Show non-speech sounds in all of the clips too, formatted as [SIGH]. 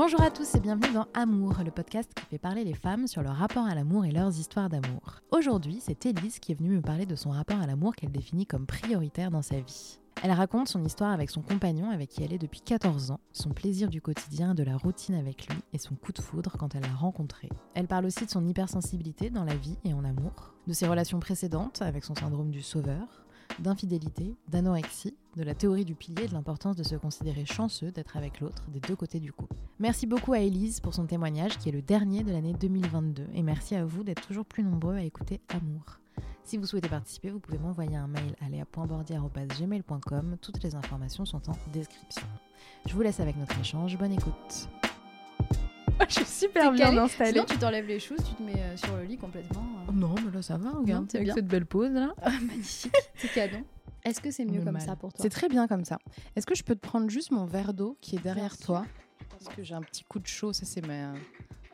Bonjour à tous et bienvenue dans Amour, le podcast qui fait parler les femmes sur leur rapport à l'amour et leurs histoires d'amour. Aujourd'hui, c'est Élise qui est venue me parler de son rapport à l'amour qu'elle définit comme prioritaire dans sa vie. Elle raconte son histoire avec son compagnon avec qui elle est depuis 14 ans, son plaisir du quotidien, de la routine avec lui et son coup de foudre quand elle l'a rencontré. Elle parle aussi de son hypersensibilité dans la vie et en amour, de ses relations précédentes avec son syndrome du sauveur, d'infidélité, d'anorexie, de la théorie du pilier et de l'importance de se considérer chanceux d'être avec l'autre des deux côtés du couple. Merci beaucoup à Elise pour son témoignage qui est le dernier de l'année 2022 et merci à vous d'être toujours plus nombreux à écouter Amour. Si vous souhaitez participer, vous pouvez m'envoyer un mail à léa.bordier.gmail.com. Toutes les informations sont en description. Je vous laisse avec notre échange. Bonne écoute. [LAUGHS] Je suis super bien calée. installée. Sinon, tu t'enlèves les choses, tu te mets euh, sur le lit complètement. euh. Non, mais là ça va, regarde, c'est avec bien. cette belle pause là. Ah, magnifique, [LAUGHS] c'est canon. Est-ce que c'est mieux comme mal. ça pour toi C'est très bien comme ça. Est-ce que je peux te prendre juste mon verre d'eau qui est derrière toi? Parce que j'ai un petit coup de chaud, ça c'est ma...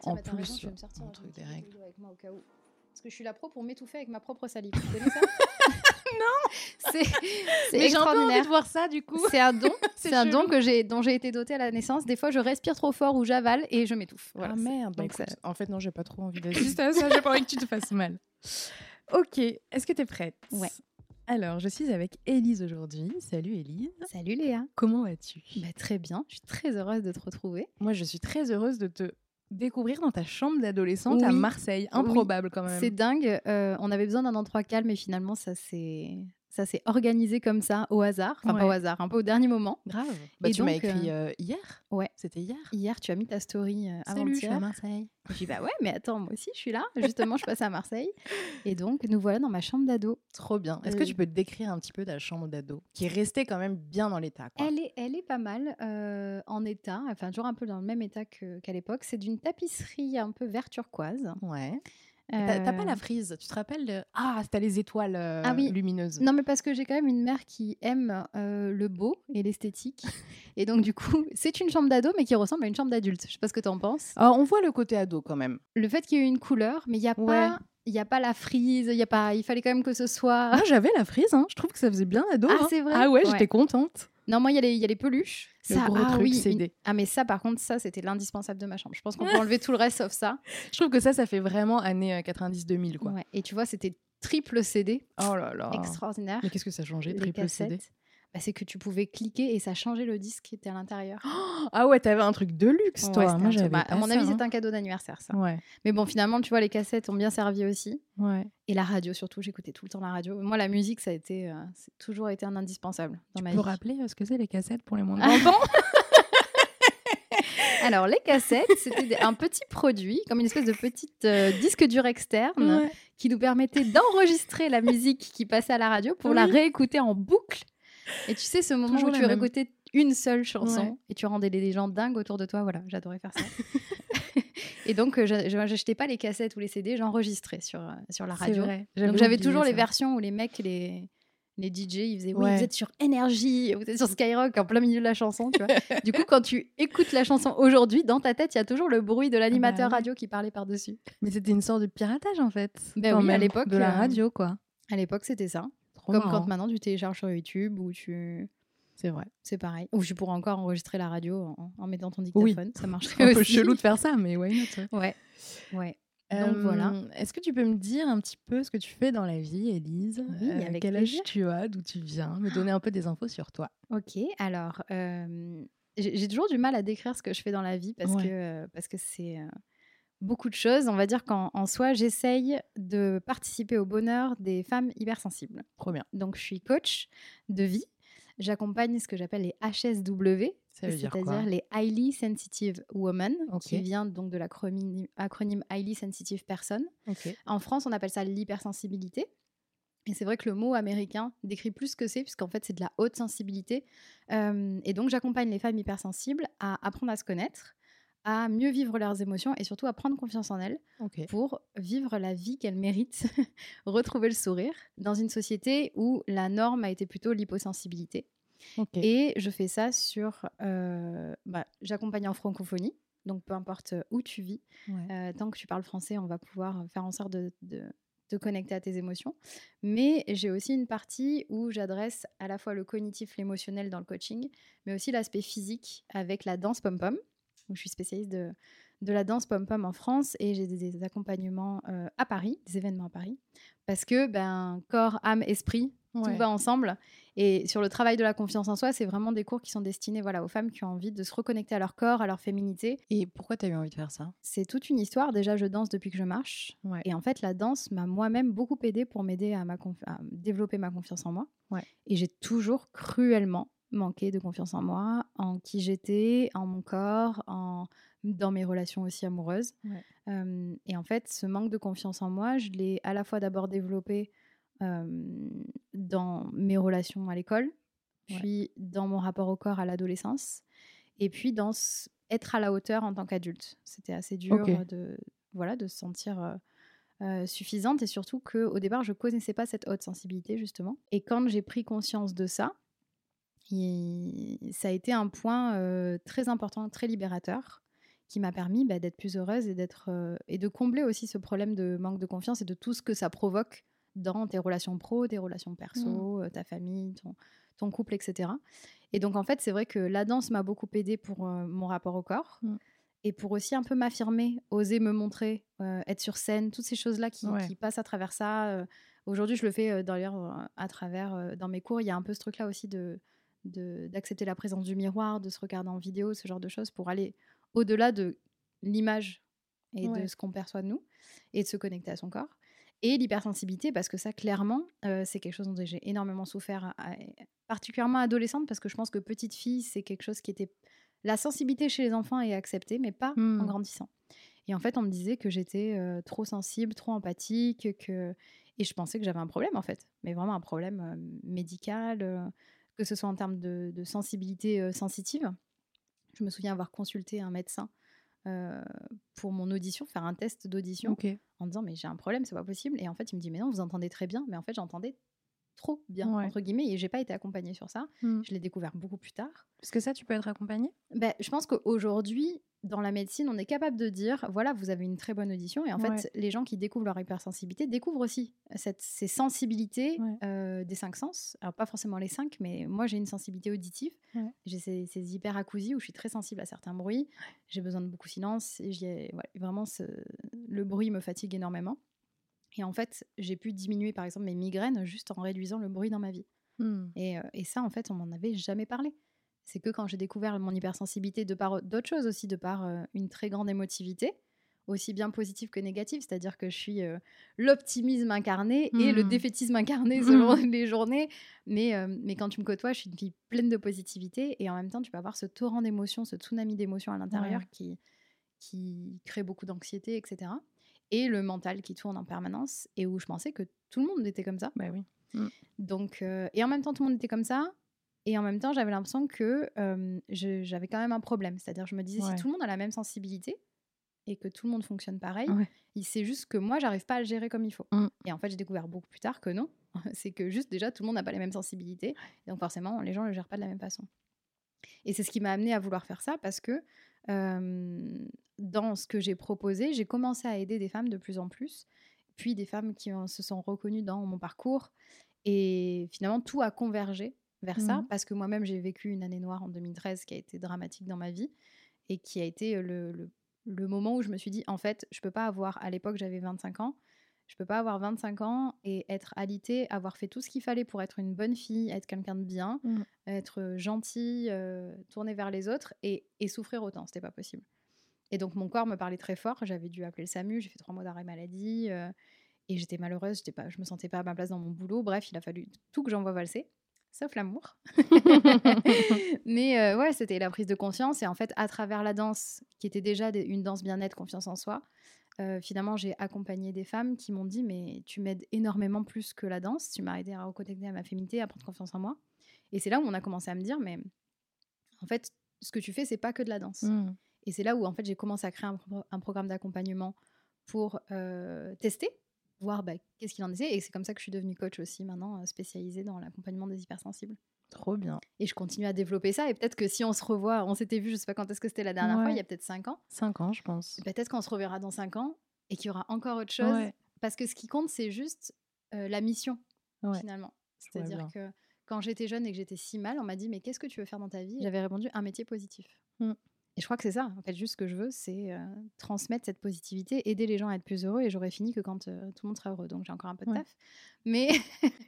En bah, plus, raison, je vais me sortir mon un truc des règles. avec moi au cas où. Parce que je suis la pro pour m'étouffer avec ma propre salive. Tu connais ça? [LAUGHS] [LAUGHS] Non C'est c'est Mais j'ai un peu envie de voir ça du coup. C'est un don, [LAUGHS] C'est un don que j'ai, dont j'ai été dotée à la naissance. Des fois, je respire trop fort ou j'avale et je m'étouffe. Voilà, ah merde, donc ça- en fait non, j'ai pas trop envie d'assister [LAUGHS] à ça, j'ai pas envie que tu te fasses mal. Ok, est-ce que tu es prête? Ouais. Alors, je suis avec Élise aujourd'hui. Salut Élise. Salut Léa. Comment vas-tu? Bah, très bien, je suis très heureuse de te retrouver. Moi, je suis très heureuse de te découvrir dans ta chambre d'adolescente à. Marseille. Improbable quand même. C'est dingue. euh, on avait besoin d'un endroit calme et finalement, ça s'est ça s'est organisé comme ça, au hasard. Enfin, pas au hasard, un peu au dernier moment. grave. Bah, Et tu m'as écrit euh, hier Ouais. C'était hier Hier, tu as mis ta story euh, Salut, je suis à. Marseille. Je dis bah ouais, mais attends, moi aussi, je suis là. Justement, je passe à Marseille. [LAUGHS] Et donc, nous voilà dans ma chambre d'ado. Trop bien. Est-ce que Euh, tu peux te décrire un petit peu ta chambre d'ado qui est restée quand même bien dans l'état. Elle est, elle est pas mal euh, en état, enfin toujours un peu dans le même état qu'à l'époque. C'est d'une tapisserie un peu vert turquoise. Ouais. T'as t'as pas Euh, la frise, tu te rappelles de... Ah, c'était les étoiles euh, Ah oui. lumineuses. Non, mais parce que j'ai quand même une mère qui aime euh, le beau et l'esthétique. [LAUGHS] et donc, du coup, c'est une chambre d'ado, mais qui ressemble à une chambre d'adulte. Je sais pas ce que tu en penses. Ah, on voit le côté ado quand même. Le fait qu'il y ait une couleur, mais il n'y a, Ouais. pas- il y a pas la frise, il y a pas, il fallait quand même que ce soit. Ah, j'avais la frise, hein. je trouve que ça faisait bien ado. Ah, hein. c'est vrai Ah ouais, Ouais. j'étais contente. Non, moi, il y, a les- il y a les peluches. Le Ça, gros ah, truc oui, une- Ah, mais ça, par contre, ça, c'était l'indispensable de ma chambre. Je pense qu'on peut [LAUGHS] enlever tout le reste sauf ça. Je trouve que ça, ça fait vraiment années euh, 90-2000 quoi. Ouais. Et tu vois, c'était triple CD, Oh là là. extraordinaire. Mais qu'est-ce que ça a changé, Les triple CD. Bah, c'est que tu pouvais cliquer et ça changeait le disque qui était à l'intérieur. [GASPS] Ah ouais, t'avais un truc de luxe, Ouais, toi. c'était Moi, j'avais. bah, à mon avis, hein. c'était un cadeau d'anniversaire, ça. Ouais, Mais bon, finalement, tu vois, les cassettes ont bien servi aussi. ouais. Et la radio, surtout, j'écoutais tout le temps la radio. Moi, la musique, ça a été, euh, c'est toujours été un indispensable dans Tu ma peux vie. rappeler euh, ce que c'est les cassettes pour les moins de. [LAUGHS] 30 ans? [LAUGHS] Alors, les cassettes, c'était un petit produit, comme une espèce de petit euh, disque dur externe, Ouais. qui nous permettait d'enregistrer la musique qui passait à la radio pour la Oui. réécouter en boucle. Et tu sais, ce moment Toujours où tu même. réécoutais une seule chanson Ouais. et tu rendais les gens dingues autour de toi. Voilà, j'adorais faire ça. [LAUGHS] et donc, euh, n'achetais pas les cassettes ou les CD, j'enregistrais sur, euh, sur la radio. vrai. Donc, j'avais toujours les ça. versions où les mecs, les, les DJ, ils faisaient Oui, vous êtes sur Énergie, vous êtes sur Skyrock en plein milieu de la chanson. Tu vois. [LAUGHS] du coup, quand tu écoutes la chanson aujourd'hui, dans ta tête, il y a toujours le bruit de l'animateur oui. radio qui parlait par-dessus. Mais c'était une sorte de piratage en fait. Ben oui, à même, l'époque, De la euh, radio quoi. À l'époque, c'était ça. Comme marrant. quand maintenant tu télécharges sur YouTube ou tu. C'est vrai. C'est pareil. Ou tu pourrais encore enregistrer la radio en, en mettant ton Oui. dictaphone. Ça C'est [LAUGHS] un peu aussi. chelou de faire ça, mais why not Ouais. Ouais. Donc voilà. Euh, Est-ce que tu peux me dire un petit peu ce que tu fais dans la vie, Élise? Oui, Euh, avec Quel plaisir. âge tu as? D'où tu viens? Me donner un peu des infos sur toi. Ok. Alors, euh, j'ai toujours du mal à décrire ce que je fais dans la vie parce Ouais. que parce que c'est beaucoup de choses. On va dire qu'en en soi, j'essaye de participer au bonheur des femmes hypersensibles. Trop bien. Donc, je suis coach de vie. J'accompagne ce que j'appelle les HSW, c'est-à-dire les Highly Sensitive Women, qui vient donc de l'acronyme acronyme Highly Sensitive Person. En France, on appelle ça l'hypersensibilité. Et c'est vrai que le mot américain décrit plus ce que c'est, puisqu'en fait, c'est de la haute sensibilité. Euh, et donc, j'accompagne les femmes hypersensibles à apprendre à se connaître, à mieux vivre leurs émotions et surtout à prendre confiance en elles pour vivre la vie qu'elles méritent, [LAUGHS] retrouver le sourire dans une société où la norme a été plutôt l'hyposensibilité. Et je fais ça sur. Euh, bah, J'accompagne en francophonie, donc peu importe où tu vis, euh, tant que tu parles français, on va pouvoir faire en sorte de, de te connecter à tes émotions. Mais j'ai aussi une partie où j'adresse à la fois le cognitif, l'émotionnel dans le coaching, mais aussi l'aspect physique avec la danse pom-pom où je suis spécialiste de, de la danse pom-pom en France et j'ai des, accompagnements euh, à Paris, des événements à Paris, parce que ben, corps, âme, esprit, tout va ensemble. Et sur le travail de la confiance en soi, c'est vraiment des cours qui sont destinés voilà, aux femmes qui ont envie de se reconnecter à leur corps, à leur féminité. Et pourquoi tu as eu envie de faire ça? C'est toute une histoire. Déjà, je danse depuis que je marche. Et en fait, la danse m'a moi-même beaucoup aidé pour m'aider à, à, développer ma confiance en moi. Et j'ai toujours cruellement manquer de confiance en moi, en qui j'étais, en mon corps, en dans mes relations aussi amoureuses. et en fait, ce manque de confiance en moi, je l'ai à la fois d'abord développé dans mes relations à l'école, puis dans mon rapport au corps à l'adolescence, et puis dans être à la hauteur en tant qu'adulte. C'était assez dur de, voilà, de se sentir suffisante et surtout qu'au départ, je ne connaissais pas cette haute sensibilité, justement. Et quand j'ai pris conscience de ça, ça a été un point très important, très libérateur, qui m'a permis bah, d'être plus heureuse et, d'être, et de combler aussi ce problème de manque de confiance et de tout ce que ça provoque dans tes relations pro, tes relations perso, mmh. ta famille, ton, ton, couple, etc. Et donc, en fait, c'est vrai que la danse m'a beaucoup aidé pour mon rapport au corps. Mmh. Et pour aussi un peu m'affirmer, oser me montrer, être sur scène, toutes ces choses-là qui, qui passent à travers ça. Aujourd'hui, je le fais d'ailleurs à travers, dans mes cours, il y a un peu ce truc-là aussi de, d'accepter la présence du miroir, de se regarder en vidéo, ce genre de choses, pour aller au-delà de l'image et de ce qu'on perçoit de nous, et de se connecter à son corps. Et l'hypersensibilité, parce que ça, clairement, euh, c'est quelque chose dont j'ai énormément souffert, particulièrement adolescente, parce que je pense que petite fille, c'est quelque chose qui était... La sensibilité chez les enfants est acceptée, mais pas en mmh. grandissant. Et en fait, on me disait que j'étais euh, trop sensible, trop empathique, que... Et je pensais que j'avais un problème, en fait. Mais vraiment un problème euh, médical que ce soit en termes de, sensibilité sensitive. Je me souviens avoir consulté un médecin pour mon audition, faire un test d'audition, en disant mais j'ai un problème, c'est pas possible. Et en fait, il me dit mais non, vous entendez très bien. Mais en fait, j'entendais trop bien entre guillemets et j'ai pas été accompagnée sur ça. Mmh. Je l'ai découvert beaucoup plus tard. Parce que ça, tu peux être accompagnée? Ben, je pense qu'aujourd'hui, dans la médecine, on est capable de dire voilà, vous avez une très bonne audition. Et en fait, les gens qui découvrent leur hypersensibilité découvrent aussi cette, ces sensibilités euh, des cinq sens. Alors, pas forcément les cinq, mais moi, j'ai une sensibilité auditive. J'ai ces, ces hyperacousies où je suis très sensible à certains bruits. J'ai besoin de beaucoup de silence. Et vraiment, ce, le bruit me fatigue énormément. Et en fait, j'ai pu diminuer, par exemple, mes migraines juste en réduisant le bruit dans ma vie. Mmh. Et, euh, et, ça, en fait, on m'en avait jamais parlé. C'est que quand j'ai découvert mon hypersensibilité, de par d'autres choses aussi, de par euh, une très grande émotivité, aussi bien positive que négative, c'est-à-dire que je suis euh, l'optimisme incarné et le mmh. défaitisme incarné [LAUGHS] selon les journées. Mais, euh, mais quand tu me côtoies, je suis une fille pleine de positivité et en même temps, tu peux avoir ce torrent d'émotions, ce tsunami d'émotions à l'intérieur qui, qui crée beaucoup d'anxiété, etc. Et le mental qui tourne en permanence et où je pensais que tout le monde était comme ça. Bah oui. Mmh. Donc, et en même temps, tout le monde était comme ça. Et en même temps, j'avais l'impression que j'avais quand même un problème. C'est-à-dire, je me disais, si tout le monde a la même sensibilité et que tout le monde fonctionne pareil, il sait juste que moi, j'arrive pas à le gérer comme il faut. Mmh. Et en fait, j'ai découvert beaucoup plus tard que non. [LAUGHS] c'est que juste déjà, tout le monde n'a pas les mêmes sensibilités. donc, forcément, les gens ne le gèrent pas de la même façon. Et c'est ce qui m'a amené à vouloir faire ça parce que dans ce que j'ai proposé, j'ai commencé à aider des femmes de plus en plus, puis des femmes qui se sont reconnues dans mon parcours. Et finalement, tout a convergé vers ça, mmh. parce que moi-même, j'ai vécu une année noire en 2013 qui a été dramatique dans ma vie et qui a été le, le, moment où je me suis dit, en fait, je peux pas avoir, à l'époque, j'avais 25 ans, je peux pas avoir 25 ans et être alitée, avoir fait tout ce qu'il fallait pour être une bonne fille, être quelqu'un de bien, mmh. être gentille, euh, tournée vers les autres et, et souffrir autant. C'était pas possible. Et donc, mon corps me parlait très fort. J'avais dû appeler le SAMU, j'ai fait trois mois d'arrêt maladie. Euh, et j'étais malheureuse, j'étais pas, je me sentais pas à ma place dans mon boulot. Bref, il a fallu tout que j'envoie valser sauf l'amour. [LAUGHS] Mais euh, ouais, c'était la prise de conscience. Et en fait, à travers la danse, qui était déjà une danse bien-être, confiance en soi, euh, finalement, j'ai accompagné des femmes qui m'ont dit Mais tu m'aides énormément plus que la danse. Tu m'as aidé à reconnecter à ma féminité, à prendre confiance en moi. Et c'est là où on a commencé à me dire Mais en fait, ce que tu fais, c'est pas que de la danse. Mmh. Et c'est là où en fait j'ai commencé à créer un, pro- un programme d'accompagnement pour euh, tester, voir bah, qu'est-ce qu'il en était. Et c'est comme ça que je suis devenue coach aussi maintenant, spécialisée dans l'accompagnement des hypersensibles. Trop bien. Et je continue à développer ça. Et peut-être que si on se revoit, on s'était vu, je sais pas quand est-ce que c'était la dernière fois, il y a peut-être 5 ans. 5 ans, je pense. Peut-être qu'on se reverra dans 5 ans et qu'il y aura encore autre chose. Ouais. Parce que ce qui compte, c'est juste euh, la mission, Ouais. finalement. C'est-à-dire que quand j'étais jeune et que j'étais si mal, on m'a dit Mais qu'est-ce que tu veux faire dans ta vie? J'avais répondu Un métier positif. Mm. Et je crois que c'est ça. En fait, juste ce que je veux, c'est euh, transmettre cette positivité, aider les gens à être plus heureux. Et j'aurais fini que quand euh, tout le monde sera heureux. Donc j'ai encore un peu de Ouais. taf. Mais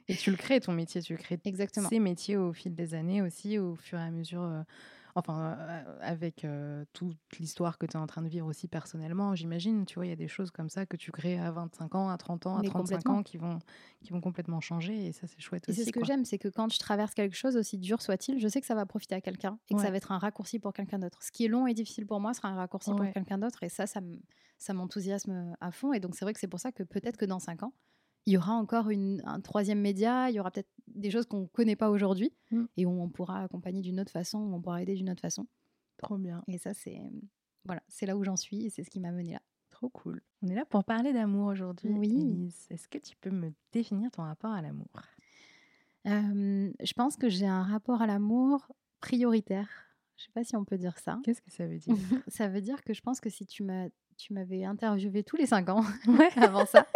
Et tu le crées, ton métier, tu le crées [LAUGHS] exactement. ces métiers au fil des années aussi, au fur et à mesure, enfin, euh, avec euh, toute l'histoire que tu es en train de vivre aussi personnellement, j'imagine, tu vois, il y a des choses comme ça que tu crées à 25 ans, à 30 ans, à Mais 35 complètement. ans qui vont, qui vont complètement changer et ça, c'est chouette Et aussi. c'est ce que j'aime, c'est que quand je traverse quelque chose, aussi dur soit-il, je sais que ça va profiter à quelqu'un et que Ouais. ça va être un raccourci pour quelqu'un d'autre. Ce qui est long et difficile pour moi sera un raccourci Ouais. pour quelqu'un d'autre et ça, ça m'enthousiasme à fond. Et donc c'est vrai que c'est pour ça que peut-être que dans cinq ans, il y aura encore une, un troisième média, il y aura peut-être des choses qu'on ne connaît pas aujourd'hui Mm. et où on pourra accompagner d'une autre façon, où on pourra aider d'une autre façon. Trop bien, Et ça, c'est voilà, c'est là où j'en suis et c'est ce qui m'a mené là. trop cool. On est là pour parler d'amour aujourd'hui. Oui. Est-ce que tu peux me définir ton rapport à l'amour? Euh, je pense que j'ai un rapport à l'amour prioritaire. Je sais pas si on peut dire ça. Qu'est-ce que ça veut dire? [LAUGHS] Ça veut dire que je pense que si tu m'as tu m'avais interviewé tous les cinq ans Ouais. [LAUGHS] avant ça,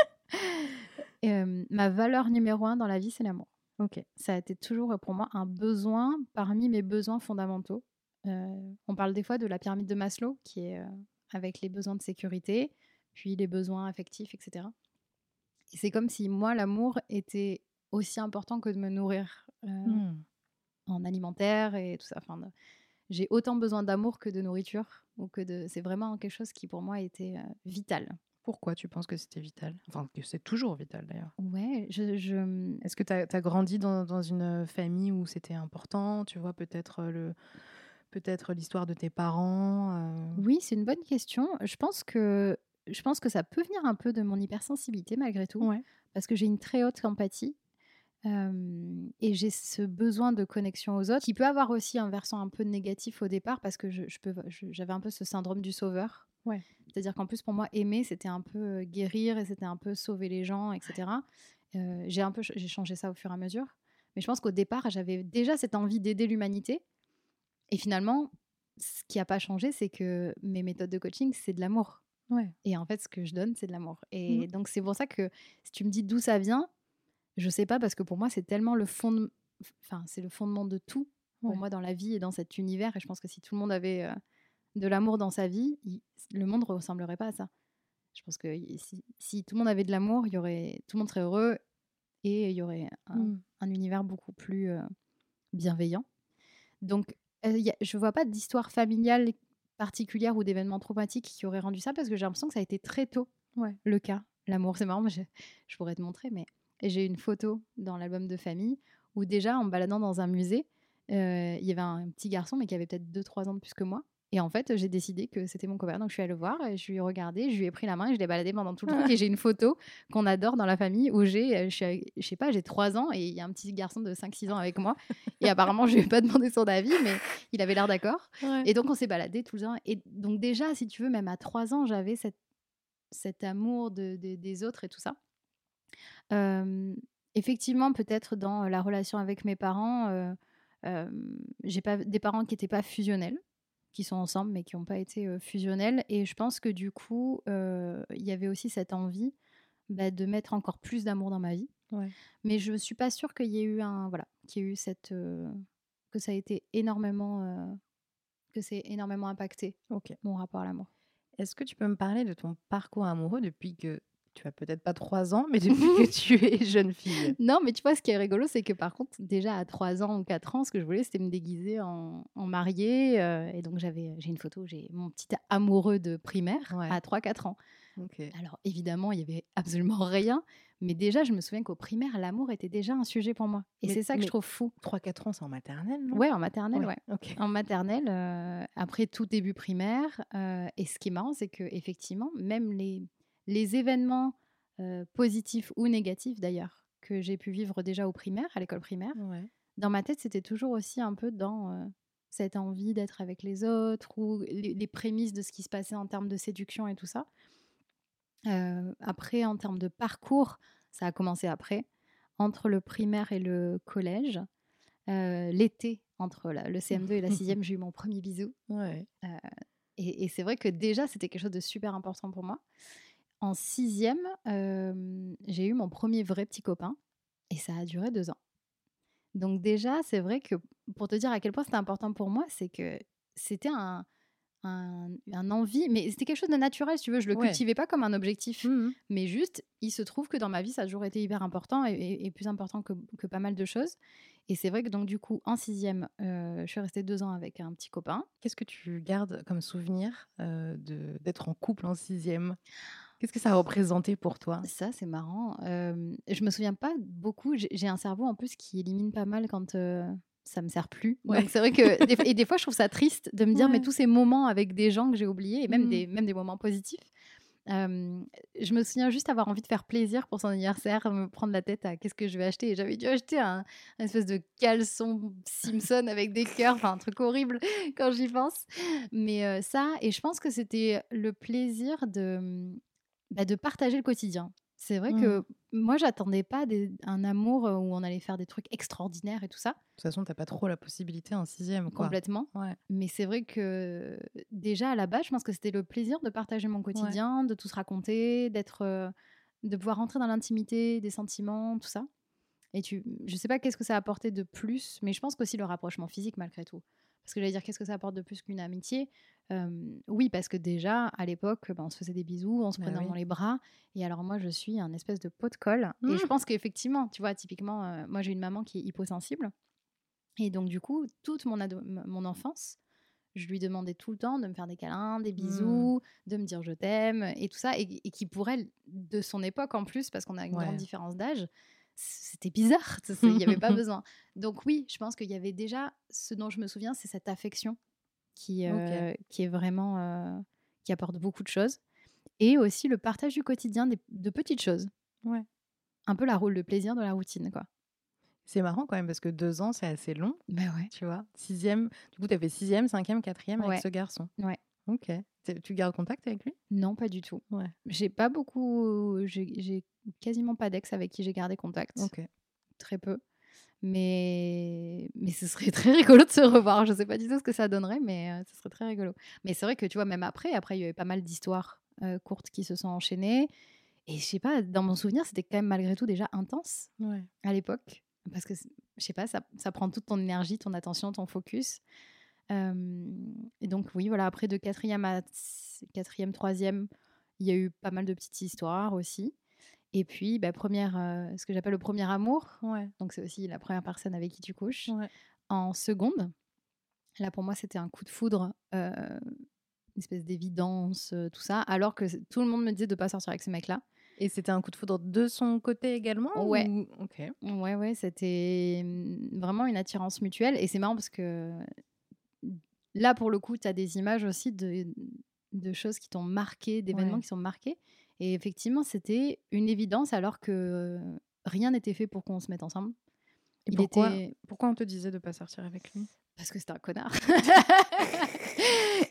euh, ma valeur numéro un dans la vie, c'est l'amour. Ok. Ça a été toujours euh, pour moi un besoin parmi mes besoins fondamentaux. Euh, on parle des fois de la pyramide de Maslow, qui est euh, avec les besoins de sécurité, puis les besoins affectifs, etc. Et c'est comme si moi, l'amour était aussi important que de me nourrir Hmm. en alimentaire et tout ça. Enfin, de- j'ai autant besoin d'amour que de nourriture. Ou que de... C'est vraiment quelque chose qui pour moi était vital. Pourquoi tu penses que c'était vital? Enfin, que c'est toujours vital d'ailleurs. Ouais, je, je- Est-ce que tu as, grandi dans, dans une famille où c'était important Tu vois, peut-être euh, le peut-être l'histoire de tes parents euh, Oui, c'est une bonne question. Je pense que je pense que ça peut venir un peu de mon hypersensibilité malgré tout, Ouais. parce que j'ai une très haute empathie euh, et j'ai ce besoin de connexion aux autres, qui peut avoir aussi un versant un peu négatif au départ, parce que je, je peux, je- j'avais un peu ce syndrome du sauveur. Ouais. C'est-à-dire qu'en plus pour moi aimer c'était un peu euh, guérir et c'était un peu sauver les gens, etc. Euh, j'ai un peu j'ai changé ça au fur et à mesure, mais je pense qu'au départ j'avais déjà cette envie d'aider l'humanité et finalement ce qui n'a pas changé c'est que mes méthodes de coaching c'est de l'amour. Ouais. Et en fait, ce que je donne, c'est de l'amour. Et Mhm. donc, c'est pour ça que si tu me dis d'où ça vient, je sais pas, parce que pour moi, c'est tellement le fond, enfin, c'est le fondement de tout pour Ouais. moi dans la vie et dans cet univers. Et je pense que si tout le monde avait euh, de l'amour dans sa vie, il- le monde ne ressemblerait pas à ça. Je pense que si, si tout le monde avait de l'amour, il y aurait, tout le monde serait heureux et il y aurait un, Mm. un univers beaucoup plus euh, bienveillant. Donc, euh, y a- je vois pas d'histoire familiale particulière ou d'événements traumatiques qui auraient rendu ça parce que j'ai l'impression que ça a été très tôt Ouais. le cas. L'amour, c'est marrant, je, je pourrais te montrer, mais j'ai une photo dans l'album de famille où déjà, en me baladant dans un musée, euh, il y avait un petit garçon, mais qui avait peut-être 2-3 ans de plus que moi. Et en fait, j'ai décidé que c'était mon copain. Donc, je suis allée le voir, et je lui ai regardé, je lui ai pris la main et je l'ai baladé pendant tout le truc. Et j'ai une photo qu'on adore dans la famille où j'ai, euh, je, avec- je sais pas, j'ai 3 ans et il y a un petit garçon de 5-6 ans avec moi. Et apparemment, je lui ai pas demandé son avis, mais il avait l'air d'accord. Et donc, on s'est baladé tout le temps. Et donc, déjà, si tu veux, même à 3 ans, j'avais cette, cet amour de, de- des autres et tout ça. Euh, effectivement, peut-être dans la relation avec mes parents, euh, euh, j'ai pas des parents qui n'étaient pas fusionnels, qui sont ensemble mais qui n'ont pas été fusionnels. Et je pense que du coup, il y avait aussi cette envie bah, de mettre encore plus d'amour dans ma vie. Ouais. Mais je suis pas sûre qu'il y ait eu un voilà, qu'il y ait eu cette que ça a été énormément que c'est énormément impacté Ok. mon rapport à l'amour. Est-ce que tu peux me parler de ton parcours amoureux depuis que tu as peut-être pas trois ans, mais [LAUGHS] depuis que tu es jeune fille Non, mais tu vois, ce qui est rigolo, c'est que par contre, déjà à 3 ans ou 4 ans, ce que je voulais, c'était me déguiser en, en mariée. euh, et donc, j'avais, j'ai une photo, j'ai mon petit amoureux de primaire Ouais. à 3-4 ans. Alors, évidemment, il y avait absolument rien. Mais déjà, je me souviens qu'au primaire, l'amour était déjà un sujet pour moi. Et c'est ça que je trouve fou. 3-4 ans, c'est en maternelle, non? Ouais, en maternelle, ouais. Ok. En maternelle, euh, après tout début primaire. euh, et ce qui est marrant, c'est que effectivement, même les, les événements euh, positifs ou négatifs d'ailleurs que j'ai pu vivre déjà au primaire, à l'école primaire, Ouais. dans ma tête, c'était toujours aussi un peu dans euh, cette envie d'être avec les autres ou les, les prémices de ce qui se passait en termes de séduction et tout ça. Euh, après, en termes de parcours, ça a commencé après, entre le primaire et le collège. L'été, entre la- le CM2 et la [LAUGHS] 6e, j'ai eu mon premier bisou. Ouais. Et, et c'est vrai que déjà, c'était quelque chose de super important pour moi. En sixième, euh, j'ai eu mon premier vrai petit copain et ça a duré deux ans. Donc déjà, c'est vrai que pour te dire à quel point c'était important pour moi, c'est que c'était un, un, un envie, mais c'était quelque chose de naturel, si tu veux. Je le Ouais. cultivais pas comme un objectif, Mhm. mais juste, il se trouve que dans ma vie, ça a toujours été hyper important et, et- et plus important que, que pas mal de choses. Et c'est vrai que donc du coup, en sixième, euh, je suis restée deux ans avec un petit copain. Qu'est-ce que tu gardes comme souvenir euh, d'être en couple en sixième? Qu'est-ce que ça a représenté pour toi? Ça, c'est marrant. Euh, je me souviens pas beaucoup. J'ai un cerveau en plus qui élimine pas mal quand euh, ça me sert plus. Ouais. C'est vrai que des, et des fois, je trouve ça triste de me dire, mais tous ces moments avec des gens que j'ai oubliés, et même, Mhm. des, même des moments positifs. euh, je me souviens juste avoir envie de faire plaisir pour son anniversaire, me prendre la tête à qu'est-ce que je vais acheter. Et j'avais dû acheter un, un espèce de caleçon Simpson avec des cœurs, enfin un truc horrible quand j'y pense. Mais euh, ça, et je pense que c'était le plaisir de, bah, de partager le quotidien. C'est vrai Mmh. que moi, j'attendais pas des- un amour où on allait faire des trucs extraordinaires et tout ça, De toute façon, t'as pas trop la possibilité en sixième, quoi. complètement. Ouais. Mais c'est vrai que déjà à la base, je pense que c'était le plaisir de partager mon quotidien, de tout se raconter, d'être, euh, de pouvoir rentrer dans l'intimité, des sentiments, tout ça. Et tu, je sais pas qu'est-ce que ça a apporté de plus, mais je pense qu'aussi le rapprochement physique malgré tout. Parce que j'allais dire qu'est-ce que ça apporte de plus qu'une amitié? Euh, oui, parce que déjà à l'époque, ben, on se faisait des bisous, on se Bah prenait oui. dans les bras. Et alors moi, je suis un espèce de pot de colle. Et je Mmh. pense qu'effectivement, tu vois, typiquement, euh, moi j'ai une maman qui est hyposensible. Et donc, du coup, toute mon, enfance, je lui demandais tout le temps de me faire des câlins, des bisous, de me dire je t'aime et tout ça. Et, et qui, pour elle, de son époque en plus, parce qu'on a une Ouais. grande différence d'âge, c'était bizarre. tu Il n'y avait pas [LAUGHS] besoin. Donc, oui, je pense qu'il y avait déjà, ce dont je me souviens, c'est cette affection qui, euh, qui est vraiment. euh, qui apporte beaucoup de choses. Et aussi le partage du quotidien des- de petites choses. Ouais. Un peu la rôle de plaisir de la routine, quoi. C'est marrant quand même parce que deux ans, c'est assez long, Mais ouais. tu vois. Sixième, du coup, t'avais sixième, cinquième, quatrième Ouais. avec ce garçon. Ouais. Ok. Tu gardes contact avec lui? Non, pas du tout. Ouais. J'ai pas beaucoup. J'ai quasiment pas d'ex avec qui j'ai gardé contact. Très peu. Mais, mais ce serait [LAUGHS] très rigolo de se revoir. Je sais pas du tout ce que ça donnerait, mais euh, ce serait très rigolo. Mais c'est vrai que tu vois, même après, après, il y avait pas mal d'histoires euh, courtes qui se sont enchaînées. Et je sais pas, dans mon souvenir, c'était quand même malgré tout déjà intense Ouais. à l'époque. Parce que, je sais pas, ça, ça prend toute ton énergie, ton attention, ton focus. Euh, et donc, oui, voilà, après de quatrième à quatrième, troisième, il y a eu pas mal de petites histoires aussi. Et puis, bah, première, euh, ce que j'appelle le premier amour. Ouais. Donc, c'est aussi la première personne avec qui tu couches. Ouais. En seconde, là, pour moi, c'était un coup de foudre, euh, une espèce d'évidence, euh, tout ça. Alors que tout le monde me disait de pas sortir avec ce mec-là. Et c'était un coup de foudre de son côté également Ouais. ou- Ok. Ouais, ouais, c'était mm, vraiment une attirance mutuelle. Et c'est marrant parce que là, pour le coup, tu as des images aussi de, de choses qui t'ont marqué, d'événements Ouais. qui sont marqués. Et effectivement, c'était une évidence alors que rien n'était fait pour qu'on se mette ensemble. Et Il pourquoi, était- pourquoi on te disait de pas sortir avec lui? Parce que c'était un connard. [LAUGHS]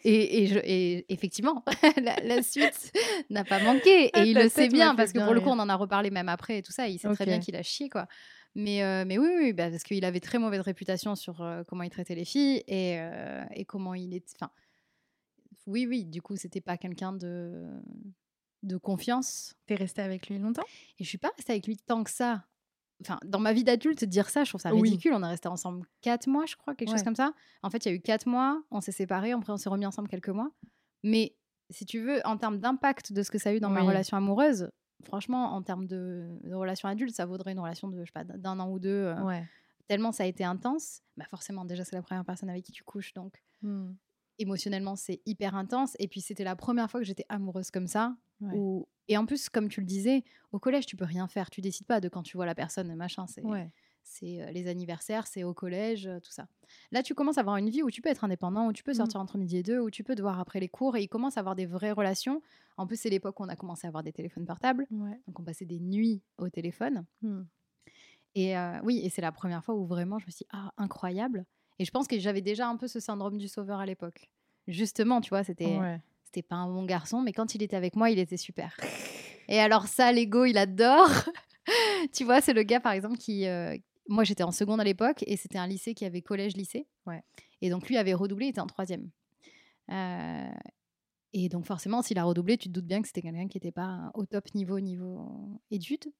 et, et, je- et effectivement, [LAUGHS] la, la suite n'a pas manqué. Ah, Et il le sait bien, parce que pour le coup, on en a reparlé même après et tout ça. Il sait très bien qu'il a chié, quoi. Mais, euh, mais oui, oui, bah, parce qu'il avait très mauvaise réputation sur euh, comment il traitait les filles et, euh, et comment il est. Enfin, oui, oui, du coup, c'était pas quelqu'un de, de confiance. T'es resté avec lui longtemps? Et je suis pas restée avec lui tant que ça. Enfin, dans ma vie d'adulte, dire ça, je trouve ça Oui. ridicule. On est resté ensemble quatre mois, je crois, quelque chose comme ça. En fait, il y a eu quatre mois, on s'est séparés, après on s'est remis ensemble quelques mois. Mais si tu veux, en termes d'impact de ce que ça a eu dans ma relation amoureuse, franchement, en termes de, de relation adulte, ça vaudrait une relation de, je sais pas, d'un an ou deux. euh, Ouais. Tellement ça a été intense. Bah forcément, déjà, c'est la première personne avec qui tu couches, donc Hmm. Émotionnellement, c'est hyper intense. Et puis, c'était la première fois que j'étais amoureuse comme ça. Ouais. où- Et en plus, comme tu le disais, au collège, tu peux rien faire. Tu décides pas de quand tu vois la personne, machin. C'est Ouais. c'est euh, les anniversaires, c'est au collège, euh, tout ça. Là, tu commences à avoir une vie où tu peux être indépendant, où tu peux Mmh. sortir entre midi et deux, où tu peux devoir après les cours, et il commence à avoir des vraies relations. En plus, c'est l'époque où on a commencé à avoir des téléphones portables, Ouais. donc on passait des nuits au téléphone. Mmh. Et euh, oui, et c'est la première fois où vraiment je me suis dit, ah, incroyable. Et je pense que j'avais déjà un peu ce syndrome du sauveur à l'époque. Justement, tu vois, c'était Ouais. c'était pas un bon garçon, mais quand il était avec moi, il était super. Et alors ça, l'ego, il adore. [LAUGHS] tu vois, c'est le gars, par exemple, qui... euh, moi, j'étais en seconde à l'époque, et c'était un lycée qui avait collège-lycée. Ouais. Et donc, lui avait redoublé, il était en troisième. Euh, et donc, forcément, s'il a redoublé, tu te doutes bien que c'était quelqu'un qui n'était pas au top niveau, niveau études.